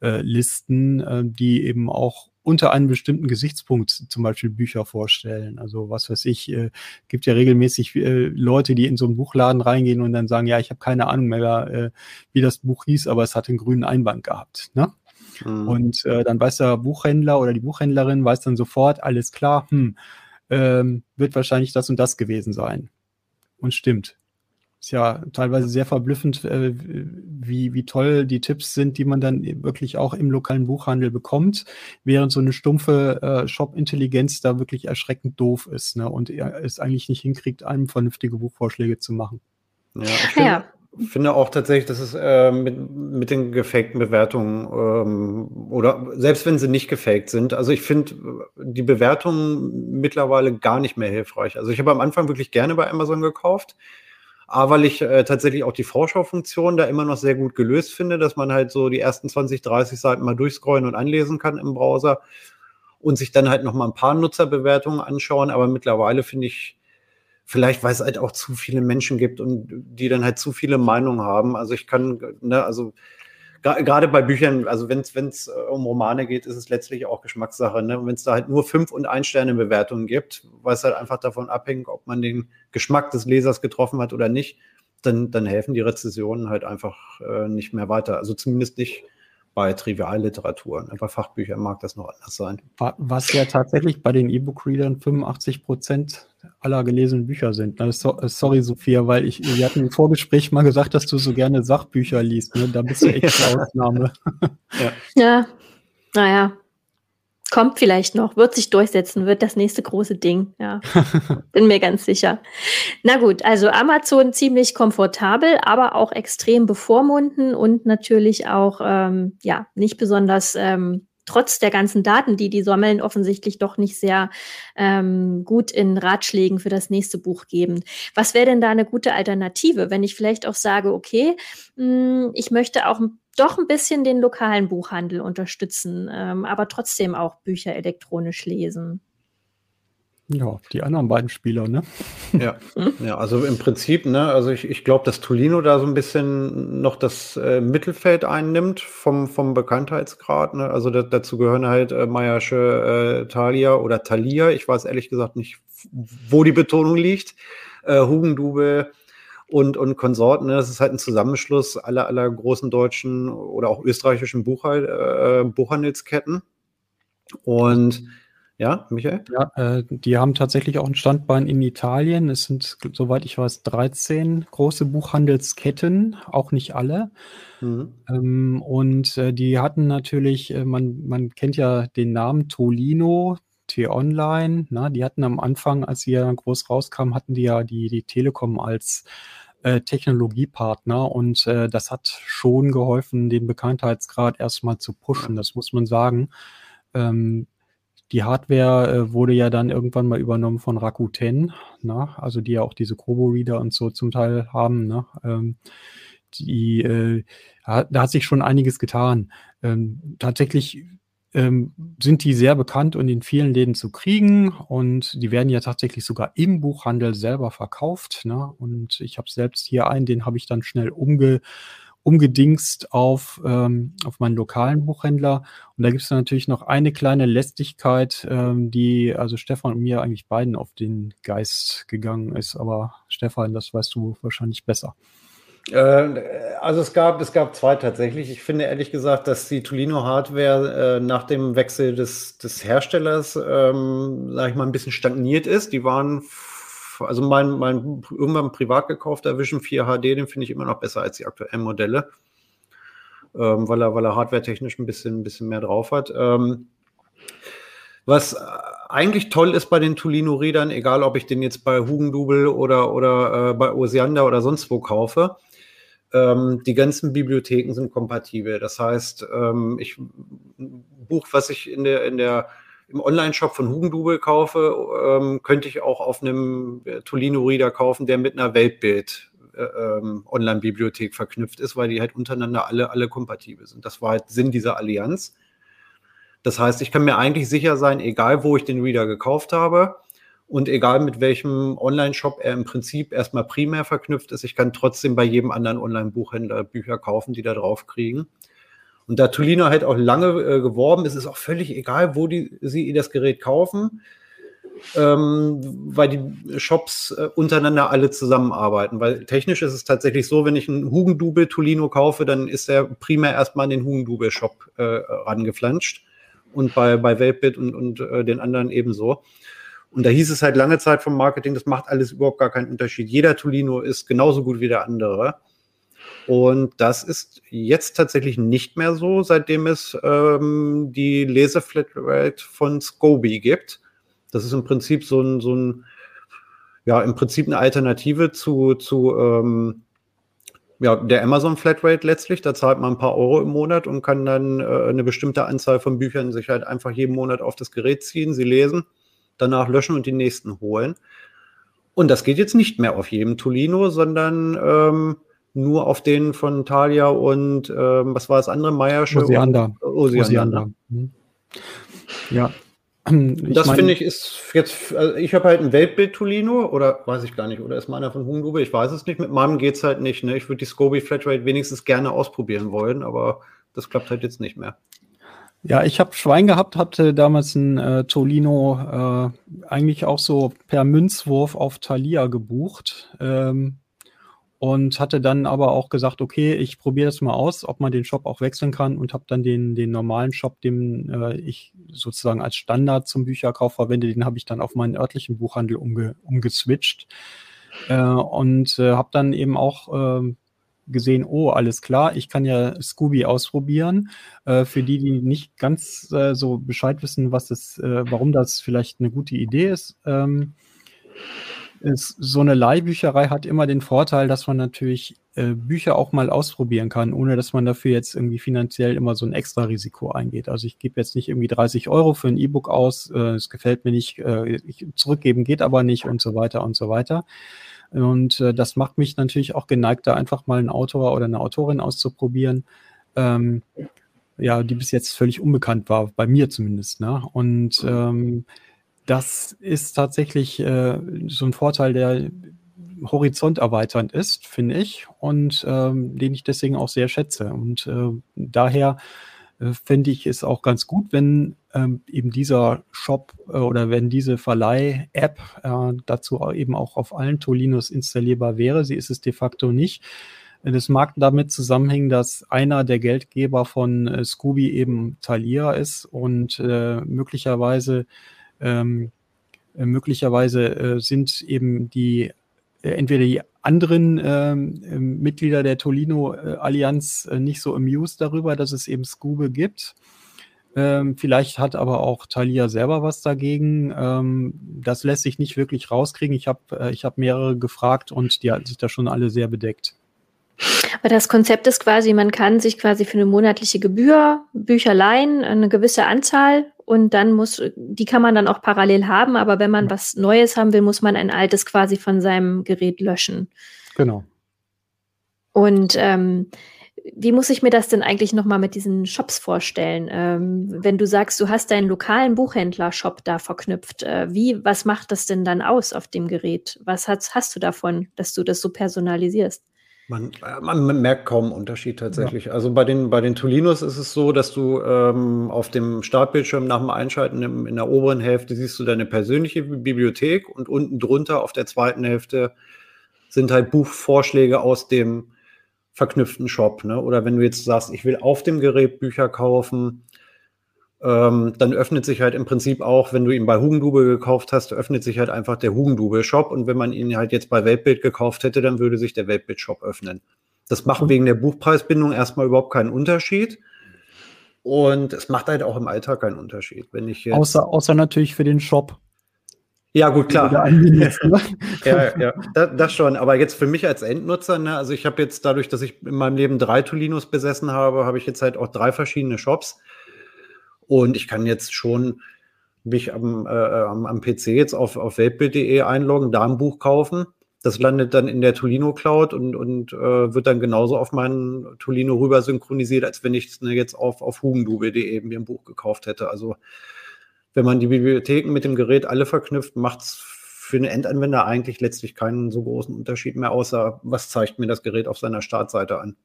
äh, Listen, äh, die eben auch unter einem bestimmten Gesichtspunkt zum Beispiel Bücher vorstellen. Also was weiß ich, äh, gibt ja regelmäßig äh, Leute, die in so einen Buchladen reingehen und dann sagen, ja, ich habe keine Ahnung mehr, äh, wie das Buch hieß, aber es hat einen grünen Einband gehabt. Ne? Mhm. Und äh, dann weiß der Buchhändler oder die Buchhändlerin weiß dann sofort, alles klar, hm, ähm, wird wahrscheinlich das und das gewesen sein. Und stimmt. ist ja teilweise sehr verblüffend, äh, wie, wie toll die Tipps sind, die man dann wirklich auch im lokalen Buchhandel bekommt, während so eine stumpfe äh, Shop-Intelligenz da wirklich erschreckend doof ist ne? und er es eigentlich nicht hinkriegt, einem vernünftige Buchvorschläge zu machen.
Ja, ich finde, ja. Finde auch tatsächlich, dass es äh, mit, mit den gefakten Bewertungen ähm, oder selbst wenn sie nicht gefaked sind, also ich finde die Bewertungen mittlerweile gar nicht mehr hilfreich. Also ich habe am Anfang wirklich gerne bei Amazon gekauft A, weil ich äh, tatsächlich auch die Vorschaufunktion da immer noch sehr gut gelöst finde, dass man halt so die ersten 20, 30 Seiten mal durchscrollen und anlesen kann im Browser und sich dann halt noch mal ein paar Nutzerbewertungen anschauen. Aber mittlerweile finde ich, vielleicht weil es halt auch zu viele Menschen gibt und die dann halt zu viele Meinungen haben. Also ich kann, ne, also gerade bei Büchern, also wenn es äh, um Romane geht, ist es letztlich auch Geschmackssache. Ne? Wenn es da halt nur fünf und ein Sterne Bewertungen gibt, weil es halt einfach davon abhängt, ob man den Geschmack des Lesers getroffen hat oder nicht, dann, dann helfen die Rezensionen halt einfach äh, nicht mehr weiter. Also zumindest nicht bei Trivialliteratur. Bei Fachbüchern mag das noch anders sein.
Was ja tatsächlich bei den E-Book-Readern 85 Prozent aller gelesenen Bücher sind. Äh, sorry, Sophia, weil ich, wir hatten im Vorgespräch mal gesagt, dass du so gerne Sachbücher liest. Ne? Da bist du echt eine Ausnahme.
ja. ja, naja. Kommt vielleicht noch, wird sich durchsetzen, wird das nächste große Ding. Ja, bin mir ganz sicher. Na gut, also Amazon ziemlich komfortabel, aber auch extrem bevormunden und natürlich auch ähm, ja nicht besonders ähm, trotz der ganzen Daten, die die sammeln, offensichtlich doch nicht sehr ähm, gut in Ratschlägen für das nächste Buch geben. Was wäre denn da eine gute Alternative, wenn ich vielleicht auch sage, okay, mh, hm, ich möchte auch doch ein bisschen den lokalen Buchhandel unterstützen, ähm, aber trotzdem auch Bücher elektronisch lesen?
Ja, die anderen beiden Spieler, ne?
Ja, ja also im Prinzip, ne, also ich, ich glaube, dass Tolino da so ein bisschen noch das äh, Mittelfeld einnimmt vom, vom Bekanntheitsgrad. Ne? Also da, dazu gehören halt äh, Mayasche äh, Thalia oder Thalia. Ich weiß ehrlich gesagt nicht, wo die Betonung liegt. Äh, Hugendube und, und Konsorten. Ne? Das ist halt ein Zusammenschluss aller, aller großen deutschen oder auch österreichischen Buchhal äh, Buchhandelsketten. Und ja, Michael?
Ja, äh, die haben tatsächlich auch ein Standbein in Italien. Es sind, soweit ich weiß, 13 große Buchhandelsketten, auch nicht alle. Mhm. Ähm, und äh, die hatten natürlich, äh, man, man kennt ja den Namen Tolino, T-Online. Na, die hatten am Anfang, als sie ja groß rauskamen, hatten die ja die, die Telekom als äh, Technologiepartner und äh, das hat schon geholfen, den Bekanntheitsgrad erstmal zu pushen, das muss man sagen. Ähm, die Hardware äh, wurde ja dann irgendwann mal übernommen von Rakuten? Ne? also die ja auch diese Kobo-Reader und so zum Teil haben. Ne? Ähm, die, äh, da hat sich schon einiges getan. Ähm, tatsächlich ähm, sind die sehr bekannt und in vielen Läden zu kriegen und die werden ja tatsächlich sogar im Buchhandel selber verkauft. Ne? Und ich habe selbst hier einen, den habe ich dann schnell umge umgedingst auf, ähm, auf meinen lokalen Buchhändler. Und da gibt es natürlich noch eine kleine Lästigkeit, ähm, die also Stefan und mir eigentlich beiden auf den Geist gegangen ist. Aber Stefan, das weißt du wahrscheinlich besser.
Äh, also es gab, es gab zwei tatsächlich. Ich finde ehrlich gesagt, dass die Tolino Hardware äh, nach dem Wechsel des, des Herstellers, ähm, sag ich mal, ein bisschen stagniert ist. Die waren also mein, mein irgendwann privat gekaufter Vision 4 HD, den finde ich immer noch besser als die aktuellen Modelle, ähm, weil er, weil er hardwaretechnisch ein bisschen, ein bisschen mehr drauf hat. Ähm, was eigentlich toll ist bei den Tolino-Rädern, egal ob ich den jetzt bei Hugendubel oder, oder äh, bei Osiander oder sonst wo kaufe, ähm, die ganzen Bibliotheken sind kompatibel. Das heißt, ähm, ich ein Buch, was ich in der, in der im Online-Shop von Hugendubel kaufe, ähm, könnte ich auch auf einem äh, Tolino-Reader kaufen, der mit einer Weltbild äh, ähm, Online-Bibliothek verknüpft ist, weil die halt untereinander alle, alle kompatibel sind. Das war halt Sinn dieser Allianz. Das heißt, ich kann mir eigentlich sicher sein, egal wo ich den Reader gekauft habe und egal mit welchem Online-Shop er im Prinzip erstmal primär verknüpft ist, ich kann trotzdem bei jedem anderen Online-Buchhändler Bücher kaufen, die da drauf kriegen. Und da Tolino halt auch lange äh, geworben ist, ist auch völlig egal, wo die, sie das Gerät kaufen, ähm, weil die Shops äh, untereinander alle zusammenarbeiten. Weil technisch ist es tatsächlich so, wenn ich einen Hugendubel Tolino kaufe, dann ist er primär erstmal an den Hugendubel Shop äh, rangeflanscht und bei, bei Weltbit und, und äh, den anderen ebenso. Und da hieß es halt lange Zeit vom Marketing, das macht alles überhaupt gar keinen Unterschied. Jeder Tolino ist genauso gut wie der andere. Und das ist jetzt tatsächlich nicht mehr so, seitdem es ähm, die Leseflatrate von Scoby gibt. Das ist im Prinzip so ein, so ein ja, im Prinzip eine Alternative zu, zu ähm, ja, der Amazon Flatrate letztlich. Da zahlt man ein paar Euro im Monat und kann dann äh, eine bestimmte Anzahl von Büchern sich halt einfach jeden Monat auf das Gerät ziehen, sie lesen, danach löschen und die nächsten holen. Und das geht jetzt nicht mehr auf jedem Tolino, sondern ähm, nur auf den von Thalia und ähm, was war das andere? Meiersche?
Osiander. Osiander. Osiander. Mhm.
Ja. Ich das finde ich ist jetzt, also ich habe halt ein Weltbild Tolino oder weiß ich gar nicht, oder ist meiner von Hungdube, ich weiß es nicht, mit meinem geht es halt nicht. Ne? Ich würde die Scoby Flatrate wenigstens gerne ausprobieren wollen, aber das klappt halt jetzt nicht mehr.
Ja, ich habe Schwein gehabt, hatte damals ein äh, Tolino äh, eigentlich auch so per Münzwurf auf Thalia gebucht. Ähm, und hatte dann aber auch gesagt, okay, ich probiere das mal aus, ob man den Shop auch wechseln kann und habe dann den, den normalen Shop, den äh, ich sozusagen als Standard zum Bücherkauf verwende, den habe ich dann auf meinen örtlichen Buchhandel umge umgeswitcht äh, und äh, habe dann eben auch äh, gesehen, oh, alles klar, ich kann ja Scooby ausprobieren. Äh, für die, die nicht ganz äh, so Bescheid wissen, was es, äh, warum das vielleicht eine gute Idee ist. Ähm, ist, so eine Leihbücherei hat immer den Vorteil, dass man natürlich äh, Bücher auch mal ausprobieren kann, ohne dass man dafür jetzt irgendwie finanziell immer so ein extra Risiko eingeht. Also ich gebe jetzt nicht irgendwie 30 Euro für ein E-Book aus, äh, es gefällt mir nicht, äh, zurückgeben geht aber nicht und so weiter und so weiter. Und äh, das macht mich natürlich auch geneigt, da einfach mal einen Autor oder eine Autorin auszuprobieren. Ähm, ja, die bis jetzt völlig unbekannt war, bei mir zumindest. Ne? Und ähm, das ist tatsächlich äh, so ein Vorteil, der horizonterweiternd ist, finde ich, und ähm, den ich deswegen auch sehr schätze. Und äh, daher äh, finde ich es auch ganz gut, wenn ähm, eben dieser Shop äh, oder wenn diese Verleih-App äh, dazu eben auch auf allen Tolinos installierbar wäre. Sie ist es de facto nicht. Das mag damit zusammenhängen, dass einer der Geldgeber von äh, Scooby eben Thalia ist und äh, möglicherweise ähm, äh, möglicherweise äh, sind eben die äh, entweder die anderen ähm, äh, Mitglieder der Tolino-Allianz äh, nicht so amused darüber, dass es eben Scoobe gibt. Ähm, vielleicht hat aber auch Thalia selber was dagegen. Ähm, das lässt sich nicht wirklich rauskriegen. Ich habe äh, ich hab mehrere gefragt und die hatten sich da schon alle sehr bedeckt.
Aber das Konzept ist quasi, man kann sich quasi für eine monatliche Gebühr Bücher leihen, eine gewisse Anzahl und dann muss, die kann man dann auch parallel haben, aber wenn man was Neues haben will, muss man ein altes quasi von seinem Gerät löschen.
Genau.
Und ähm, wie muss ich mir das denn eigentlich nochmal mit diesen Shops vorstellen? Ähm, wenn du sagst, du hast deinen lokalen Buchhändler-Shop da verknüpft, äh, wie, was macht das denn dann aus auf dem Gerät? Was hast, hast du davon, dass du das so personalisierst?
Man, äh, man merkt kaum einen Unterschied tatsächlich. Ja. Also bei den, bei den Tolinos ist es so, dass du ähm, auf dem Startbildschirm nach dem Einschalten im, in der oberen Hälfte siehst du deine persönliche Bibliothek und unten drunter auf der zweiten Hälfte sind halt Buchvorschläge aus dem verknüpften Shop. Ne? Oder wenn du jetzt sagst, ich will auf dem Gerät Bücher kaufen, ähm, dann öffnet sich halt im Prinzip auch, wenn du ihn bei Hugendube gekauft hast, öffnet sich halt einfach der Hugendube-Shop. Und wenn man ihn halt jetzt bei Weltbild gekauft hätte, dann würde sich der Weltbild-Shop öffnen. Das macht mhm. wegen der Buchpreisbindung erstmal überhaupt keinen Unterschied. Und es macht halt auch im Alltag keinen Unterschied. Wenn ich
außer, außer natürlich für den Shop.
Ja, gut, klar. Ne? ja, ja, das, das, schon. Aber jetzt für mich als Endnutzer, ne, also ich habe jetzt dadurch, dass ich in meinem Leben drei Tolinos besessen habe, habe ich jetzt halt auch drei verschiedene Shops. Und ich kann jetzt schon mich am, äh, am, am, PC jetzt auf, auf weltbild.de einloggen, da ein Buch kaufen. Das landet dann in der Tolino Cloud und, und äh, wird dann genauso auf meinen Tolino rüber synchronisiert, als wenn ich es ne, jetzt auf, auf hugendube.de mir ein Buch gekauft hätte. Also wenn man die Bibliotheken mit dem Gerät alle verknüpft, macht es für einen Endanwender eigentlich letztlich keinen so großen Unterschied mehr, außer was zeigt mir das Gerät auf seiner Startseite an.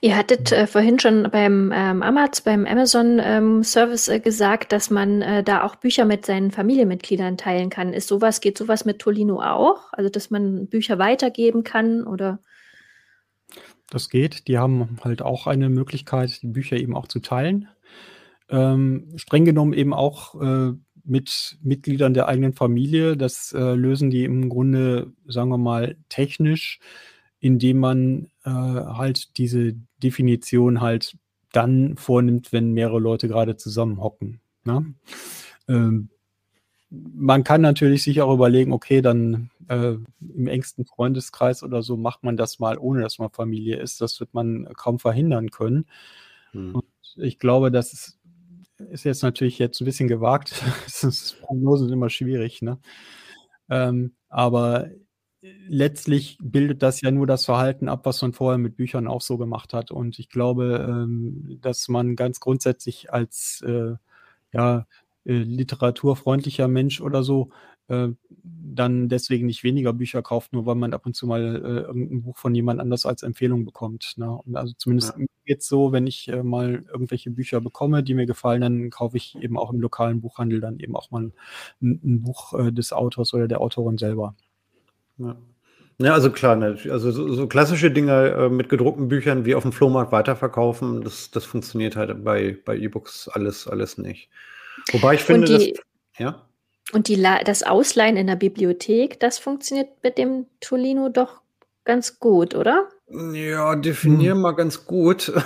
Ihr hattet äh, vorhin schon beim ähm, Amaz, beim Amazon ähm, Service äh, gesagt, dass man äh, da auch Bücher mit seinen Familienmitgliedern teilen kann. Ist sowas, geht sowas mit Tolino auch? Also, dass man Bücher weitergeben kann oder?
Das geht. Die haben halt auch eine Möglichkeit, die Bücher eben auch zu teilen. Ähm, streng genommen eben auch äh, mit Mitgliedern der eigenen Familie. Das äh, lösen die im Grunde, sagen wir mal, technisch, indem man äh, halt diese Definition halt dann vornimmt, wenn mehrere Leute gerade zusammen hocken. Ne? Ähm, man kann natürlich sich auch überlegen, okay, dann äh, im engsten Freundeskreis oder so macht man das mal, ohne dass man Familie ist. Das wird man kaum verhindern können. Hm. Und ich glaube, das ist, ist, jetzt natürlich jetzt ein bisschen gewagt. Prognosen sind immer schwierig, ne? Ähm, aber letztlich bildet das ja nur das Verhalten ab, was man vorher mit Büchern auch so gemacht hat. Und ich glaube, ähm, dass man ganz grundsätzlich als äh, ja, äh, literaturfreundlicher Mensch oder so äh, dann deswegen nicht weniger Bücher kauft, nur weil man ab und zu mal irgendein Buch von jemand anders als Empfehlung bekommt. Ne? Und also zumindest ja. jetzt so, wenn ich mal irgendwelche Bücher bekomme, die mir gefallen, dann kaufe ich eben auch im lokalen Buchhandel dann eben auch mal ein, ein Buch des Autors oder der Autorin selber.
Ja. Ja, also klar, ne, also so, so klassische Dinge äh, mit gedruckten Büchern wie auf dem Flohmarkt weiterverkaufen, das, das funktioniert halt bei, bei E-Books alles, alles nicht. Wobei ich finde,
die, dass, ja. Und die, das Ausleihen in der Bibliothek, das funktioniert mit dem Tolino doch ganz gut, oder?
Ja, definier hm. mal ganz gut.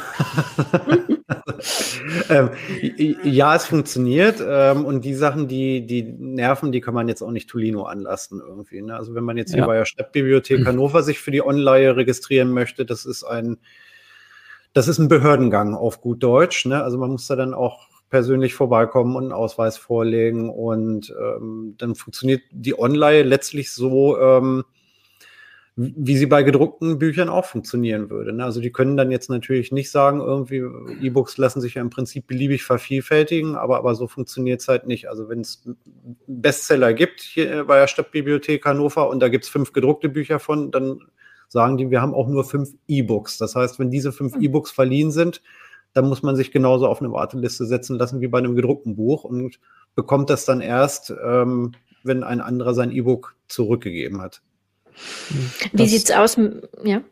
ähm, ja, es funktioniert. Ähm, und die Sachen, die, die nerven, die kann man jetzt auch nicht Tolino anlasten irgendwie. Ne? Also wenn man jetzt ja. hier bei der Stadtbibliothek Hannover sich für die Online registrieren möchte, das ist ein, das ist ein Behördengang auf gut Deutsch. Ne? Also man muss da dann auch persönlich vorbeikommen und einen Ausweis vorlegen. Und ähm, dann funktioniert die Online letztlich so, ähm, wie sie bei gedruckten Büchern auch funktionieren würde. Ne? Also die können dann jetzt natürlich nicht sagen, irgendwie E-Books lassen sich ja im Prinzip beliebig vervielfältigen, aber, aber so funktioniert es halt nicht. Also wenn es Bestseller gibt hier bei der Stadtbibliothek Hannover und da gibt es fünf gedruckte Bücher von, dann sagen die, wir haben auch nur fünf E-Books. Das heißt, wenn diese fünf hm. E-Books verliehen sind, dann muss man sich genauso auf eine Warteliste setzen lassen wie bei einem gedruckten Buch und bekommt das dann erst, ähm, wenn ein anderer sein E-Book zurückgegeben hat.
Wie das, sieht's aus? Ja.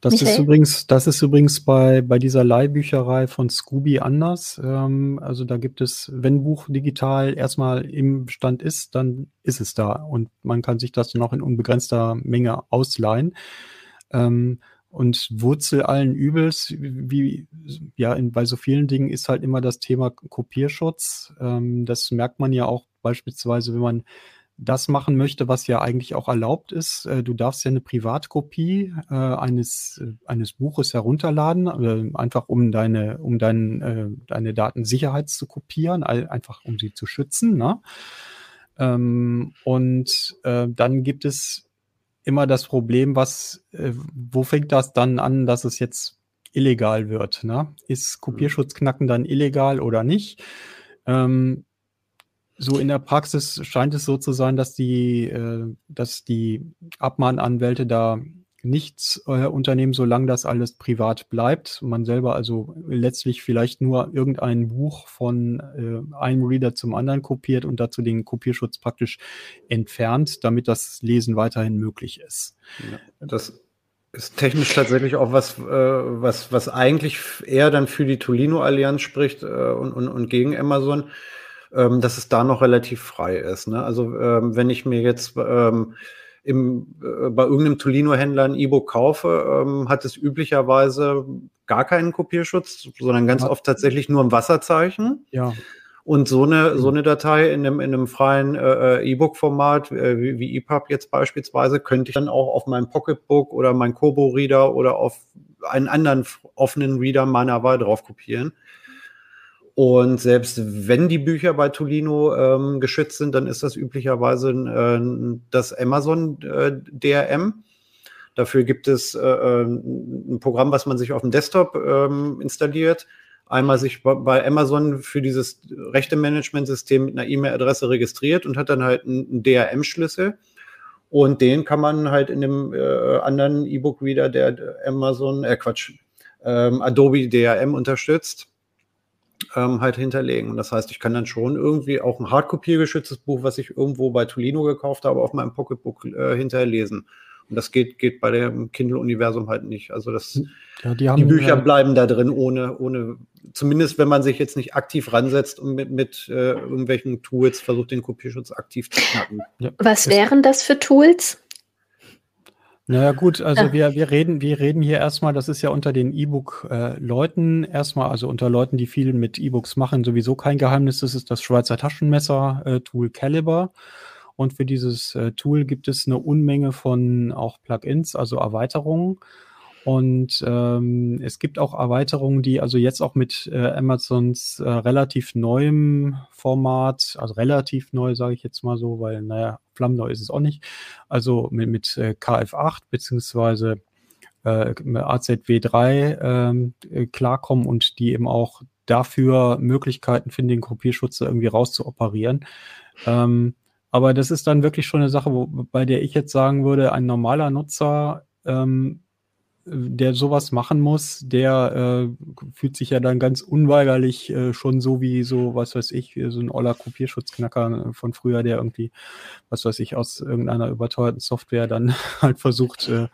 Das ist übrigens, das ist übrigens bei, bei dieser Leihbücherei von Scooby anders. Ähm, also da gibt es, wenn Buch digital erstmal im Stand ist, dann ist es da und man kann sich das noch in unbegrenzter Menge ausleihen. Ähm, und Wurzel allen Übels, wie ja in, bei so vielen Dingen, ist halt immer das Thema Kopierschutz. Ähm, das merkt man ja auch beispielsweise, wenn man das machen möchte, was ja eigentlich auch erlaubt ist. Äh, du darfst ja eine Privatkopie äh, eines, äh, eines Buches herunterladen, äh, einfach um deine, um dein, äh, deine Daten sicherheit zu kopieren, einfach um sie zu schützen. Ne? Ähm, und äh, dann gibt es immer das Problem, was, wo fängt das dann an, dass es jetzt illegal wird? Ne? Ist Kopierschutzknacken dann illegal oder nicht? Ähm, so in der Praxis scheint es so zu sein, dass die, äh, dass die Abmahnanwälte da nichts äh, unternehmen, solange das alles privat bleibt. Man selber also letztlich vielleicht nur irgendein Buch von äh, einem Reader zum anderen kopiert und dazu den Kopierschutz praktisch entfernt, damit das Lesen weiterhin möglich ist.
Ja, das ist technisch tatsächlich auch was, äh, was, was eigentlich eher dann für die Tolino-Allianz spricht äh, und, und, und gegen Amazon, ähm, dass es da noch relativ frei ist. Ne? Also ähm, wenn ich mir jetzt ähm, im, äh, bei irgendeinem Tolino-Händler ein E-Book kaufe, ähm, hat es üblicherweise gar keinen Kopierschutz, sondern ganz ja. oft tatsächlich nur ein Wasserzeichen.
Ja.
Und so eine, so eine Datei in einem, in einem freien äh, äh E-Book-Format, äh, wie, wie EPUB jetzt beispielsweise, könnte ich dann auch auf mein Pocketbook oder mein Kobo-Reader oder auf einen anderen offenen Reader meiner Wahl drauf kopieren. Und selbst wenn die Bücher bei Tolino ähm, geschützt sind, dann ist das üblicherweise äh, das Amazon äh, DRM. Dafür gibt es äh, äh, ein Programm, was man sich auf dem Desktop ähm, installiert. Einmal sich bei Amazon für dieses Rechte-Management-System mit einer E-Mail-Adresse registriert und hat dann halt einen DRM-Schlüssel. Und den kann man halt in dem äh, anderen E-Book-Reader, der Amazon, äh Quatsch, ähm, Adobe DRM unterstützt, ähm, halt hinterlegen. Und das heißt, ich kann dann schon irgendwie auch ein hardkopiergeschütztes Buch, was ich irgendwo bei Tolino gekauft habe, auf meinem Pocketbook äh, hinterlesen. Und das geht, geht bei dem Kindle-Universum halt nicht. Also das,
ja, die,
haben, die, Bücher bleiben da drin, ohne, ohne, zumindest wenn man sich jetzt nicht aktiv ransetzt und mit, mit äh, irgendwelchen Tools versucht, den Kopierschutz aktiv zu knacken.
Ja. Was wären das für Tools?
Naja gut, also wir, wir reden, wir reden hier erstmal, das ist ja unter den E-Book-Leuten äh, erstmal, also unter Leuten, die viel mit E-Books machen, sowieso kein Geheimnis, das ist das Schweizer Taschenmesser-Tool äh, Caliber. Und für dieses äh, Tool gibt es eine Unmenge von auch Plugins, also Erweiterungen. Und ähm, es gibt auch Erweiterungen, die also jetzt auch mit äh, Amazons äh, relativ neuem Format, also relativ neu, sage ich jetzt mal so, weil, naja, flammneu ist es auch nicht, also mit, mit äh, KF8 beziehungsweise äh, AZW3 ähm, äh, klarkommen und die eben auch dafür Möglichkeiten finden, den Kopierschutz irgendwie rauszuoperieren. Ähm, aber das ist dann wirklich schon eine Sache, wo, bei der ich jetzt sagen würde, ein normaler Nutzer, ähm, der sowas machen muss, der äh, fühlt sich ja dann ganz unweigerlich äh, schon so wie so, was weiß ich, so ein oller Kopierschutzknacker äh, von früher, der irgendwie, was weiß ich, aus irgendeiner überteuerten Software dann halt versucht, äh,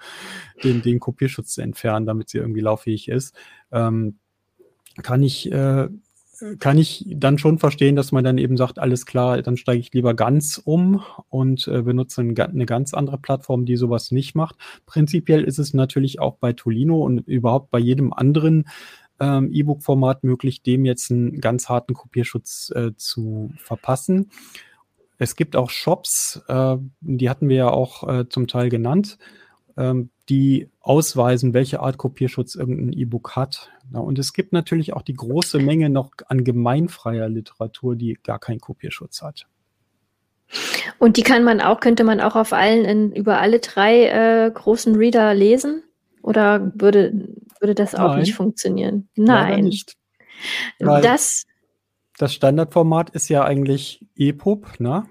den, den Kopierschutz zu entfernen, damit sie irgendwie lauffähig ist. Ähm, kann ich äh, kann ich dann schon verstehen, dass man dann eben sagt, alles klar, dann steige ich lieber ganz um und äh, benutze ein, eine ganz andere Plattform, die sowas nicht macht. Prinzipiell ist es natürlich auch bei Tolino und überhaupt bei jedem anderen ähm, E-Book-Format möglich, dem jetzt einen ganz harten Kopierschutz äh, zu verpassen. Es gibt auch Shops, äh, die hatten wir ja auch äh, zum Teil genannt, ähm, die ausweisen, welche Art Kopierschutz irgendein E-Book hat. Ja, und es gibt natürlich auch die große Menge noch an gemeinfreier Literatur, die gar keinen Kopierschutz hat.
Und die kann man auch, könnte man auch auf allen, in, über alle drei äh, großen Reader lesen? Oder würde, würde das auch Nein. nicht funktionieren? Nein. Nicht.
das, das Standardformat ist ja eigentlich EPUB, ne?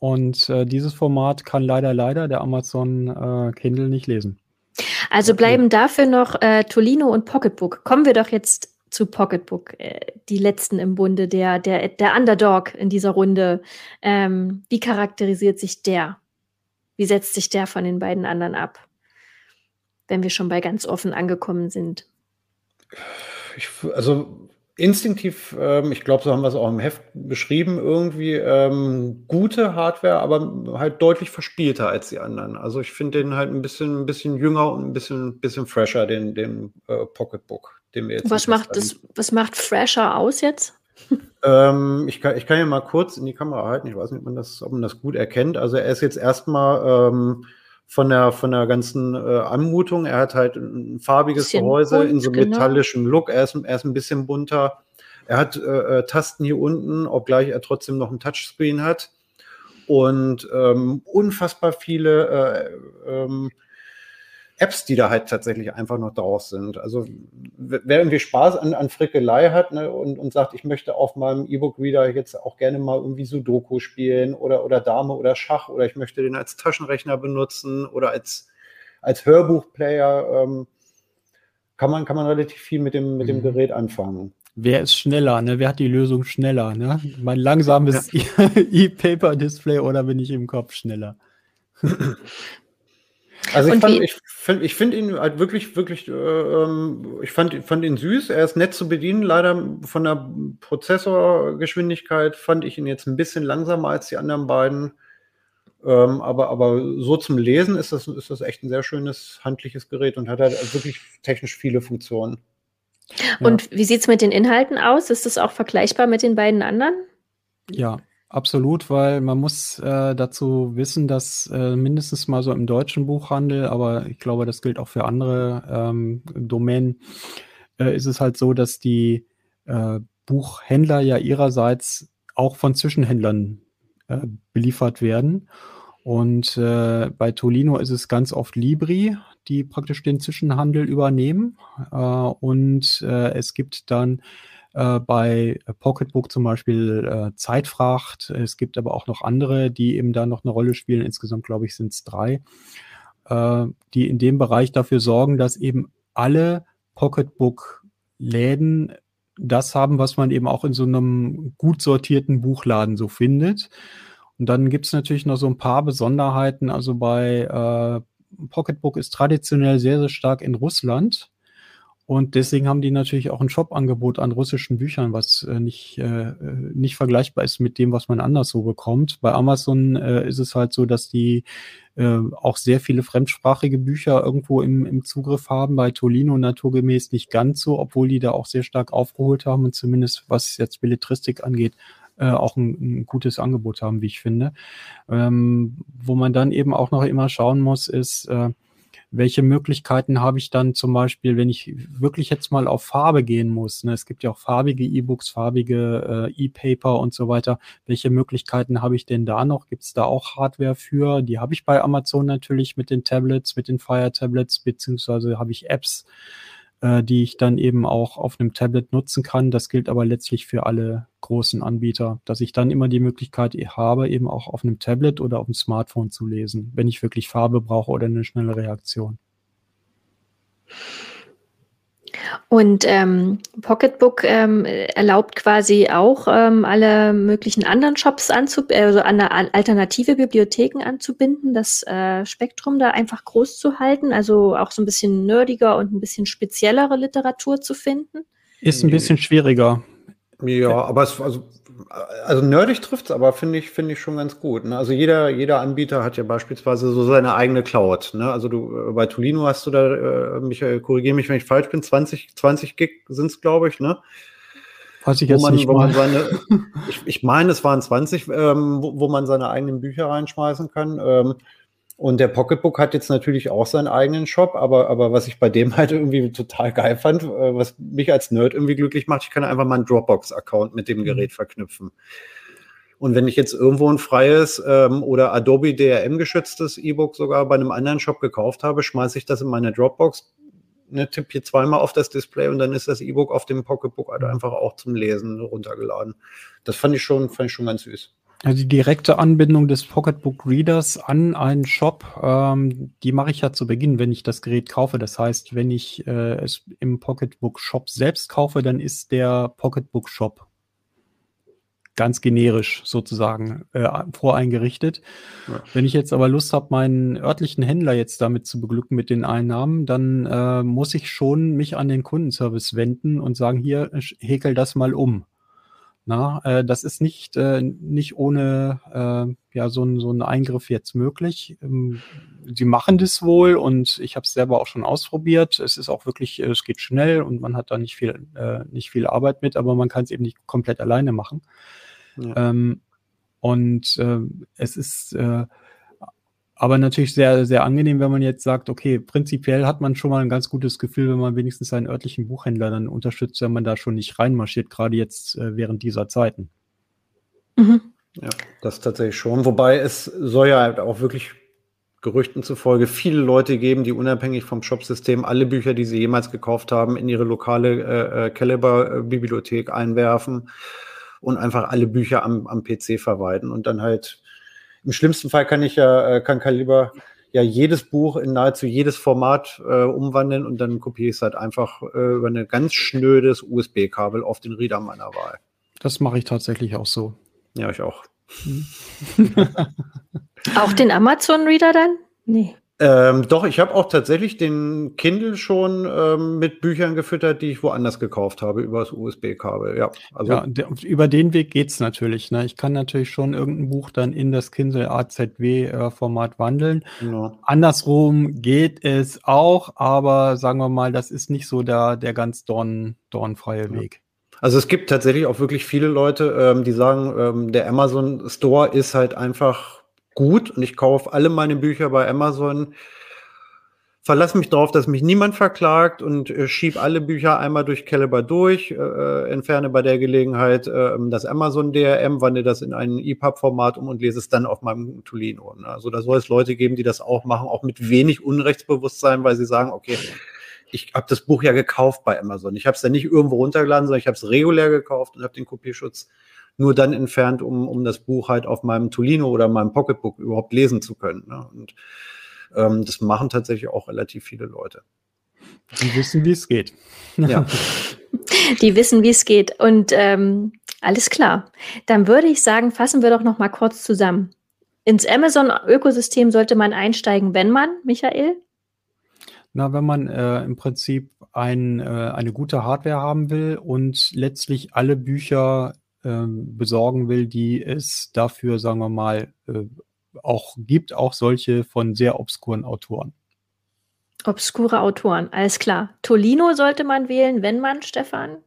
Und äh, dieses Format kann leider, leider der Amazon äh, Kindle nicht lesen.
Also bleiben dafür noch äh, Tolino und Pocketbook. Kommen wir doch jetzt zu Pocketbook, äh, die letzten im Bunde, der, der, der Underdog in dieser Runde. Ähm, wie charakterisiert sich der? Wie setzt sich der von den beiden anderen ab? Wenn wir schon bei ganz offen angekommen sind.
Ich, also instinktiv, ähm, ich glaube, so haben wir es auch im Heft beschrieben, irgendwie ähm, gute Hardware, aber halt deutlich verspielter als die anderen. Also ich finde den halt ein bisschen, ein bisschen jünger und ein bisschen, bisschen fresher, den, den äh, Pocketbook, den wir jetzt.
Was macht das, was macht fresher aus jetzt?
ähm, ich, kann, ich kann ja mal kurz in die Kamera halten. Ich weiß nicht, ob man das, ob man das gut erkennt. Also er ist jetzt erstmal ähm, von der, von der ganzen äh, Anmutung. Er hat halt ein farbiges Gehäuse bunt, in so genau. metallischem genau. Look. Er ist, er ist ein bisschen bunter. Er hat äh, äh, Tasten hier unten, obgleich er trotzdem noch ein Touchscreen hat. Und ähm, unfassbar viele äh, ähm, Apps, die da halt tatsächlich einfach noch draus sind. Also wer irgendwie Spaß an, an Frickelei hat ne, und, und sagt, ich möchte auf meinem E-Book-Reader jetzt auch gerne mal irgendwie Sudoku spielen oder, oder Dame oder Schach oder ich möchte den als Taschenrechner benutzen oder als, als Hörbuchplayer, ähm, kann, man, kann man relativ viel mit dem, mit dem mhm. Gerät anfangen.
Wer ist schneller, ne? Wer hat die Lösung schneller, ne? Mein langsames ja. E-Paper-Display oder bin ich im Kopf schneller?
Also ich, fand, ich finde ich find ihn halt wirklich, wirklich, äh, ähm, ich fand, fand ihn süß. Er ist nett zu bedienen. Leider von der Prozessorgeschwindigkeit fand ich ihn jetzt ein bisschen langsamer als die anderen beiden. Ähm, aber, aber so zum Lesen ist das, ist das echt ein sehr schönes handliches Gerät und hat halt wirklich technisch viele Funktionen.
Und ja. wie sieht es mit den Inhalten aus? Ist das auch vergleichbar mit den beiden anderen?
Ja, Absolut, weil man muss äh, dazu wissen, dass äh, mindestens mal so im deutschen Buchhandel, aber ich glaube, das gilt auch für andere ähm, Domänen, äh, ist es halt so, dass die äh, Buchhändler ja ihrerseits auch von Zwischenhändlern äh, beliefert werden. Und äh, bei Tolino ist es ganz oft Libri, die praktisch den Zwischenhandel übernehmen. und es gibt dann äh, bei Pocketbook zum Beispiel äh, Zeitfracht. Es gibt aber auch noch andere, die eben da noch eine Rolle spielen. Insgesamt, glaube ich, sind es drei, äh, die in dem Bereich dafür sorgen, dass eben alle Pocketbook-Läden das haben, was man eben auch in so einem gut sortierten Buchladen so findet. Und dann gibt es natürlich noch so ein paar Besonderheiten. Also bei äh, Pocketbook ist traditionell sehr, sehr stark in Russland. Und deswegen haben die natürlich auch ein Shop-Angebot an russischen Büchern, was äh, nicht, äh, äh, nicht vergleichbar ist mit dem, was man anders so bekommt. Bei Amazon äh, ist es halt so, dass die äh, auch sehr viele fremdsprachige Bücher irgendwo im, im Zugriff haben. Bei Tolino naturgemäß nicht ganz so, obwohl die da auch sehr stark aufgeholt haben und zumindest was jetzt Belletristik angeht, äh, auch ein, ein, gutes Angebot haben, wie ich finde. Ähm, wo man dann eben auch noch immer schauen muss, ist, äh, welche Möglichkeiten habe ich dann zum Beispiel, wenn ich wirklich jetzt mal auf Farbe gehen muss? Ne? Es gibt ja auch farbige E-Books, farbige äh, E-Paper und so weiter. Welche Möglichkeiten habe ich denn da noch? Gibt es da auch Hardware für? Die habe ich bei Amazon natürlich mit den Tablets, mit den Fire Tablets, beziehungsweise habe ich Apps äh, die ich dann eben auch auf einem Tablet nutzen kann. Das gilt aber letztlich für alle großen Anbieter, dass ich dann immer die Möglichkeit habe, eben auch auf einem Tablet oder auf dem Smartphone zu lesen, wenn ich wirklich Farbe brauche oder eine schnelle Reaktion.
Und ähm, Pocketbook ähm, erlaubt quasi auch ähm, alle möglichen anderen Shops anzubinden, also an alternative Bibliotheken anzubinden, das äh, Spektrum da einfach groß zu halten, also auch so ein bisschen nerdiger und ein bisschen speziellere Literatur zu finden.
Ist ein bisschen schwieriger.
Ja, aber es, also also nerdig trifft es, aber finde ich, finde ich schon ganz gut. Ne? Also jeder, jeder Anbieter hat ja beispielsweise so seine eigene Cloud. Ne? Also du, äh, bei Tolino hast du da, äh, Michael, korrigiere mich, wenn ich falsch bin, 20, 20 Gig sind es, glaube ich, ne?
Weiß ich jetzt man, nicht
mal. Seine, ich, ich meine, es waren 20, ähm, wo, wo, man seine eigenen Bücher reinschmeißen kann. Ähm, und der Pocketbook hat jetzt natürlich auch seinen eigenen Shop, aber, aber was ich bei dem halt irgendwie total geil fand, äh, was mich als Nerd irgendwie glücklich macht, ich kann einfach mal einen Dropbox-Account mit dem mhm. Gerät verknüpfen. Und wenn ich jetzt irgendwo ein freies ähm, oder Adobe DRM-geschütztes E-Book sogar bei einem anderen Shop gekauft habe, schmeiße ich das in meine Dropbox, ne, tippe hier zweimal auf das Display und dann ist das E-Book auf dem Pocketbook halt mhm. einfach auch zum Lesen runtergeladen. Das fand ich schon, fand ich schon ganz süß.
Also die direkte Anbindung des Pocketbook Readers an einen Shop, ähm, die mache ich ja zu Beginn, wenn ich das Gerät kaufe. Das heißt, wenn ich äh, es im Pocketbook Shop selbst kaufe, dann ist der Pocketbook Shop ganz generisch sozusagen äh, voreingerichtet. Ja. Wenn ich jetzt aber Lust habe, meinen örtlichen Händler jetzt damit zu beglücken mit den Einnahmen, dann äh, muss ich schon mich an den Kundenservice wenden und sagen, hier, häkel das mal um. Na, äh, das ist nicht, äh, nicht ohne äh, ja, so, ein, so ein Eingriff jetzt möglich. Ähm, sie machen das wohl und ich habe es selber auch schon ausprobiert. Es ist auch wirklich, äh, es geht schnell und man hat da nicht viel, äh, nicht viel Arbeit mit, aber man kann es eben nicht komplett alleine machen. Ja. Ähm, und äh, es ist äh, aber natürlich sehr, sehr angenehm, wenn man jetzt sagt, okay, prinzipiell hat man schon mal ein ganz gutes Gefühl, wenn man wenigstens seinen örtlichen Buchhändler dann unterstützt, wenn man da schon nicht reinmarschiert, gerade jetzt äh, während dieser Zeiten.
Mhm. Ja, das tatsächlich schon. Wobei es soll ja halt auch wirklich Gerüchten zufolge viele Leute geben, die unabhängig vom Shopsystem alle Bücher, die sie jemals gekauft haben, in ihre lokale äh, äh Caliber-Bibliothek einwerfen und einfach alle Bücher am, am PC verwalten und dann halt im schlimmsten Fall kann ich ja, äh, kann Kaliber ja jedes Buch in nahezu jedes Format äh, umwandeln und dann kopiere ich es halt einfach äh, über ein ganz schnödes USB-Kabel auf den Reader meiner Wahl.
Das mache ich tatsächlich auch so.
Ja, ich auch.
auch den Amazon-Reader dann?
Nee. Ähm, doch, ich habe auch tatsächlich den Kindle schon ähm, mit Büchern gefüttert, die ich woanders gekauft habe, über das USB-Kabel. Ja,
also ja, der, über den Weg geht es natürlich. Ne? Ich kann natürlich schon irgendein Buch dann in das Kindle AZW-Format äh, wandeln. Ja. Andersrum geht es auch, aber sagen wir mal, das ist nicht so der, der ganz dorn, dornfreie. Weg.
Also es gibt tatsächlich auch wirklich viele Leute, ähm, die sagen, ähm, der Amazon Store ist halt einfach gut und ich kaufe alle meine Bücher bei Amazon. Verlasse mich darauf, dass mich niemand verklagt und äh, schiebe alle Bücher einmal durch Caliber durch, äh, äh entferne bei der Gelegenheit äh, das Amazon DRM, wandle das in ein EPUB-Format um und lese es dann auf meinem Tolino. Ne? Also da soll es Leute geben, die das auch machen, auch mit wenig Unrechtsbewusstsein, weil sie sagen, okay, ich habe das Buch ja gekauft bei Amazon. Ich habe es ja nicht irgendwo runtergeladen, sondern ich habe es regulär gekauft und habe den Kopierschutz nur dann entfernt, um, um das Buch halt auf meinem Tolino oder meinem Pocketbook überhaupt lesen zu können. Ne? Und ähm, das machen tatsächlich auch relativ viele Leute.
Die wissen, wie es geht.
Ja. Die wissen, wie es geht. Und ähm, alles klar. Dann würde ich sagen, fassen wir doch noch mal kurz zusammen. ins Amazon-Ökosystem sollte man einsteigen, wenn man, Michael?
Na, wenn man äh, im Prinzip ein, äh, eine gute Hardware haben will und letztlich alle Bücher besorgen will, die es dafür, sagen wir mal, äh, auch gibt, auch solche von sehr obskuren Autoren.
Obskure Autoren, alles klar. Tolino sollte man wählen, wenn man, Stefan?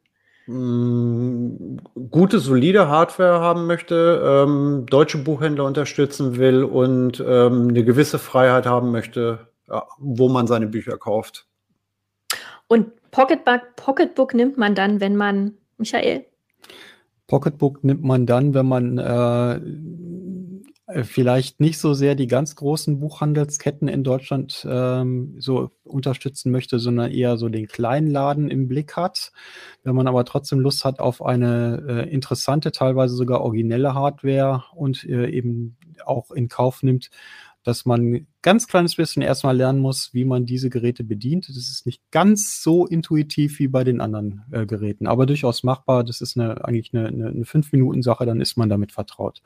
Mm, gute, solide Hardware haben möchte, ähm, deutsche Buchhändler unterstützen will und ähm, eine gewisse Freiheit haben möchte, wo man seine Bücher kauft.
Und Pocketbook, Pocketbook nimmt man dann, wenn man, Michael?
Pocketbook nimmt man dann, wenn man äh, vielleicht nicht so sehr die ganz großen Buchhandelsketten in Deutschland ähm, so unterstützen möchte, sondern eher so den kleinen Laden im Blick hat. Wenn man aber trotzdem Lust hat auf eine äh, interessante, teilweise sogar originelle Hardware und äh, eben auch in Kauf nimmt, dass man ganz kleines bisschen erstmal lernen muss, wie man diese Geräte bedient. Das ist nicht ganz so intuitiv wie bei den anderen äh, Geräten, aber durchaus machbar. Das ist eine, eigentlich eine, eine, eine Fünf-Minuten-Sache, dann ist man damit vertraut.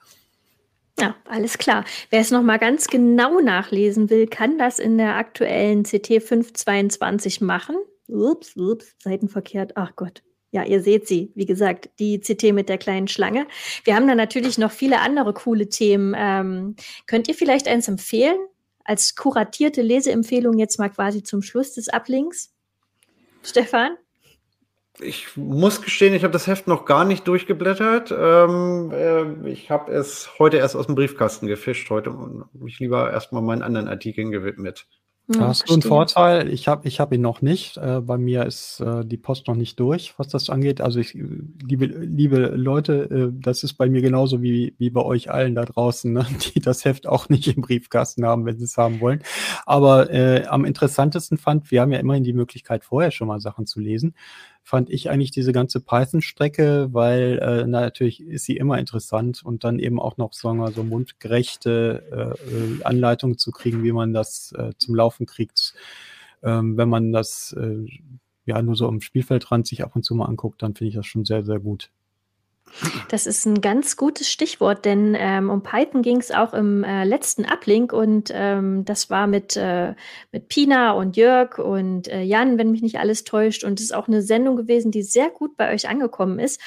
Ja, alles klar. Wer es nochmal ganz genau nachlesen will, kann das in der aktuellen CT 522 machen. Ups, ups, Seitenverkehrt. Ach Gott. Ja, ihr seht sie, wie gesagt, die CT mit der kleinen Schlange. Wir haben da natürlich noch viele andere coole Themen. Ähm, könnt ihr vielleicht eins empfehlen? Als kuratierte Leseempfehlung jetzt mal quasi zum Schluss des Ablinks? Stefan?
Ich muss gestehen, ich habe das Heft noch gar nicht durchgeblättert. Ähm, äh, ich habe es heute erst aus dem Briefkasten gefischt heute und mich lieber erstmal meinen anderen Artikeln gewidmet.
Ja, hast du einen Vorteil? Ich habe ich hab ihn noch nicht. Äh, bei mir ist äh, die Post noch nicht durch, was das angeht. Also ich, liebe, liebe Leute, äh, das ist bei mir genauso wie, wie bei euch allen da draußen, ne? die das Heft auch nicht im Briefkasten haben, wenn sie es haben wollen. Aber äh, am interessantesten fand, wir haben ja immerhin die Möglichkeit, vorher schon mal Sachen zu lesen fand ich eigentlich diese ganze Python-Strecke, weil äh, natürlich ist sie immer interessant und dann eben auch noch, sagen wir so mundgerechte äh, Anleitungen zu kriegen, wie man das äh, zum Laufen kriegt. Ähm, wenn man das äh, ja nur so am Spielfeldrand sich ab und zu mal anguckt, dann finde ich das schon sehr, sehr gut.
Das ist ein ganz gutes Stichwort, denn ähm, um Python ging es auch im äh, letzten Uplink und ähm, das war mit, äh, mit Pina und Jörg und äh, Jan, wenn mich nicht alles täuscht. Und es ist auch eine Sendung gewesen, die sehr gut bei euch angekommen ist.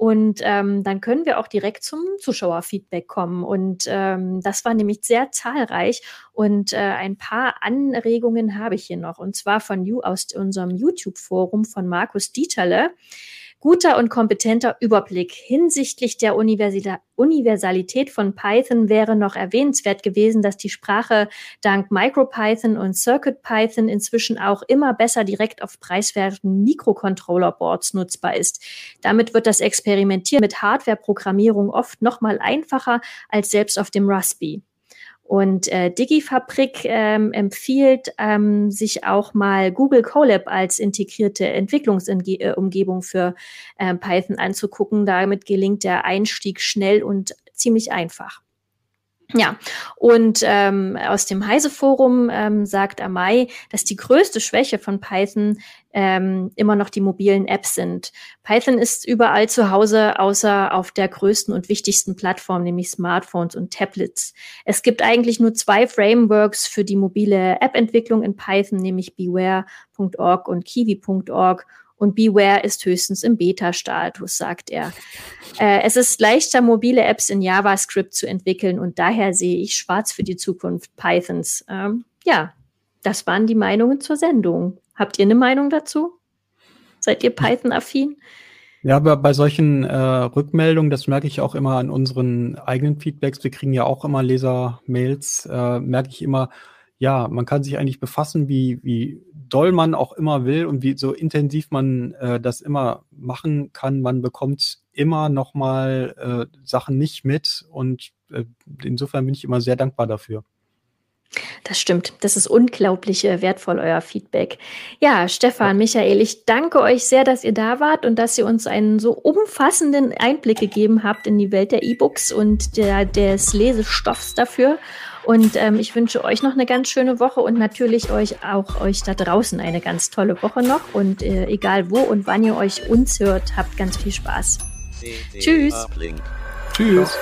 Und ähm, dann können wir auch direkt zum Zuschauerfeedback kommen. Und ähm, das war nämlich sehr zahlreich. Und äh, ein paar Anregungen habe ich hier noch. Und zwar von you aus unserem YouTube-Forum von Markus Dieterle guter und kompetenter Überblick hinsichtlich der Universalität von Python wäre noch erwähnenswert gewesen, dass die Sprache dank MicroPython und CircuitPython inzwischen auch immer besser direkt auf preiswerten Mikrocontroller-Boards nutzbar ist. Damit wird das Experimentieren mit Hardware-Programmierung oft noch mal einfacher als selbst auf dem Raspberry. Und äh, DigiFabrik ähm, empfiehlt, ähm, sich auch mal Google Colab als integrierte Entwicklungsumgebung für äh, Python anzugucken. Damit gelingt der Einstieg schnell und ziemlich einfach. Ja, und ähm, aus dem Heise-Forum ähm, sagt Amai, dass die größte Schwäche von Python ähm, immer noch die mobilen Apps sind. Python ist überall zu Hause, außer auf der größten und wichtigsten Plattform, nämlich Smartphones und Tablets. Es gibt eigentlich nur zwei Frameworks für die mobile App-Entwicklung in Python, nämlich beware.org und kiwi.org und Beware ist höchstens im Beta-Status, sagt er. Äh, es ist leichter, mobile Apps in JavaScript zu entwickeln und daher sehe ich schwarz für die Zukunft Pythons. Ähm, ja, das waren die Meinungen zur Sendung. Habt ihr eine Meinung dazu? Seid ihr Python-affin?
Ja, aber bei solchen äh, Rückmeldungen, das merke ich auch immer an unseren eigenen Feedbacks, wir kriegen ja auch immer Leser-Mails, äh, merke ich immer, ja, man kann sich eigentlich befassen, wie, wie doll man auch immer will und wie so intensiv man äh, das immer machen kann. Man bekommt immer noch mal äh, Sachen nicht mit und äh, insofern bin ich immer sehr dankbar dafür.
Das stimmt. Das ist unglaublich äh, wertvoll, euer Feedback. Ja, Stefan, Michael, ich danke euch sehr, dass ihr da wart und dass ihr uns einen so umfassenden Einblick gegeben habt in die Welt der E-Books und der, des Lesestoffs dafür. Und ähm, ich wünsche euch noch eine ganz schöne Woche und natürlich euch auch euch da draußen eine ganz tolle Woche noch. Und äh, egal wo und wann ihr euch uns hört, habt ganz viel Spaß. Tschüss.
Tschüss.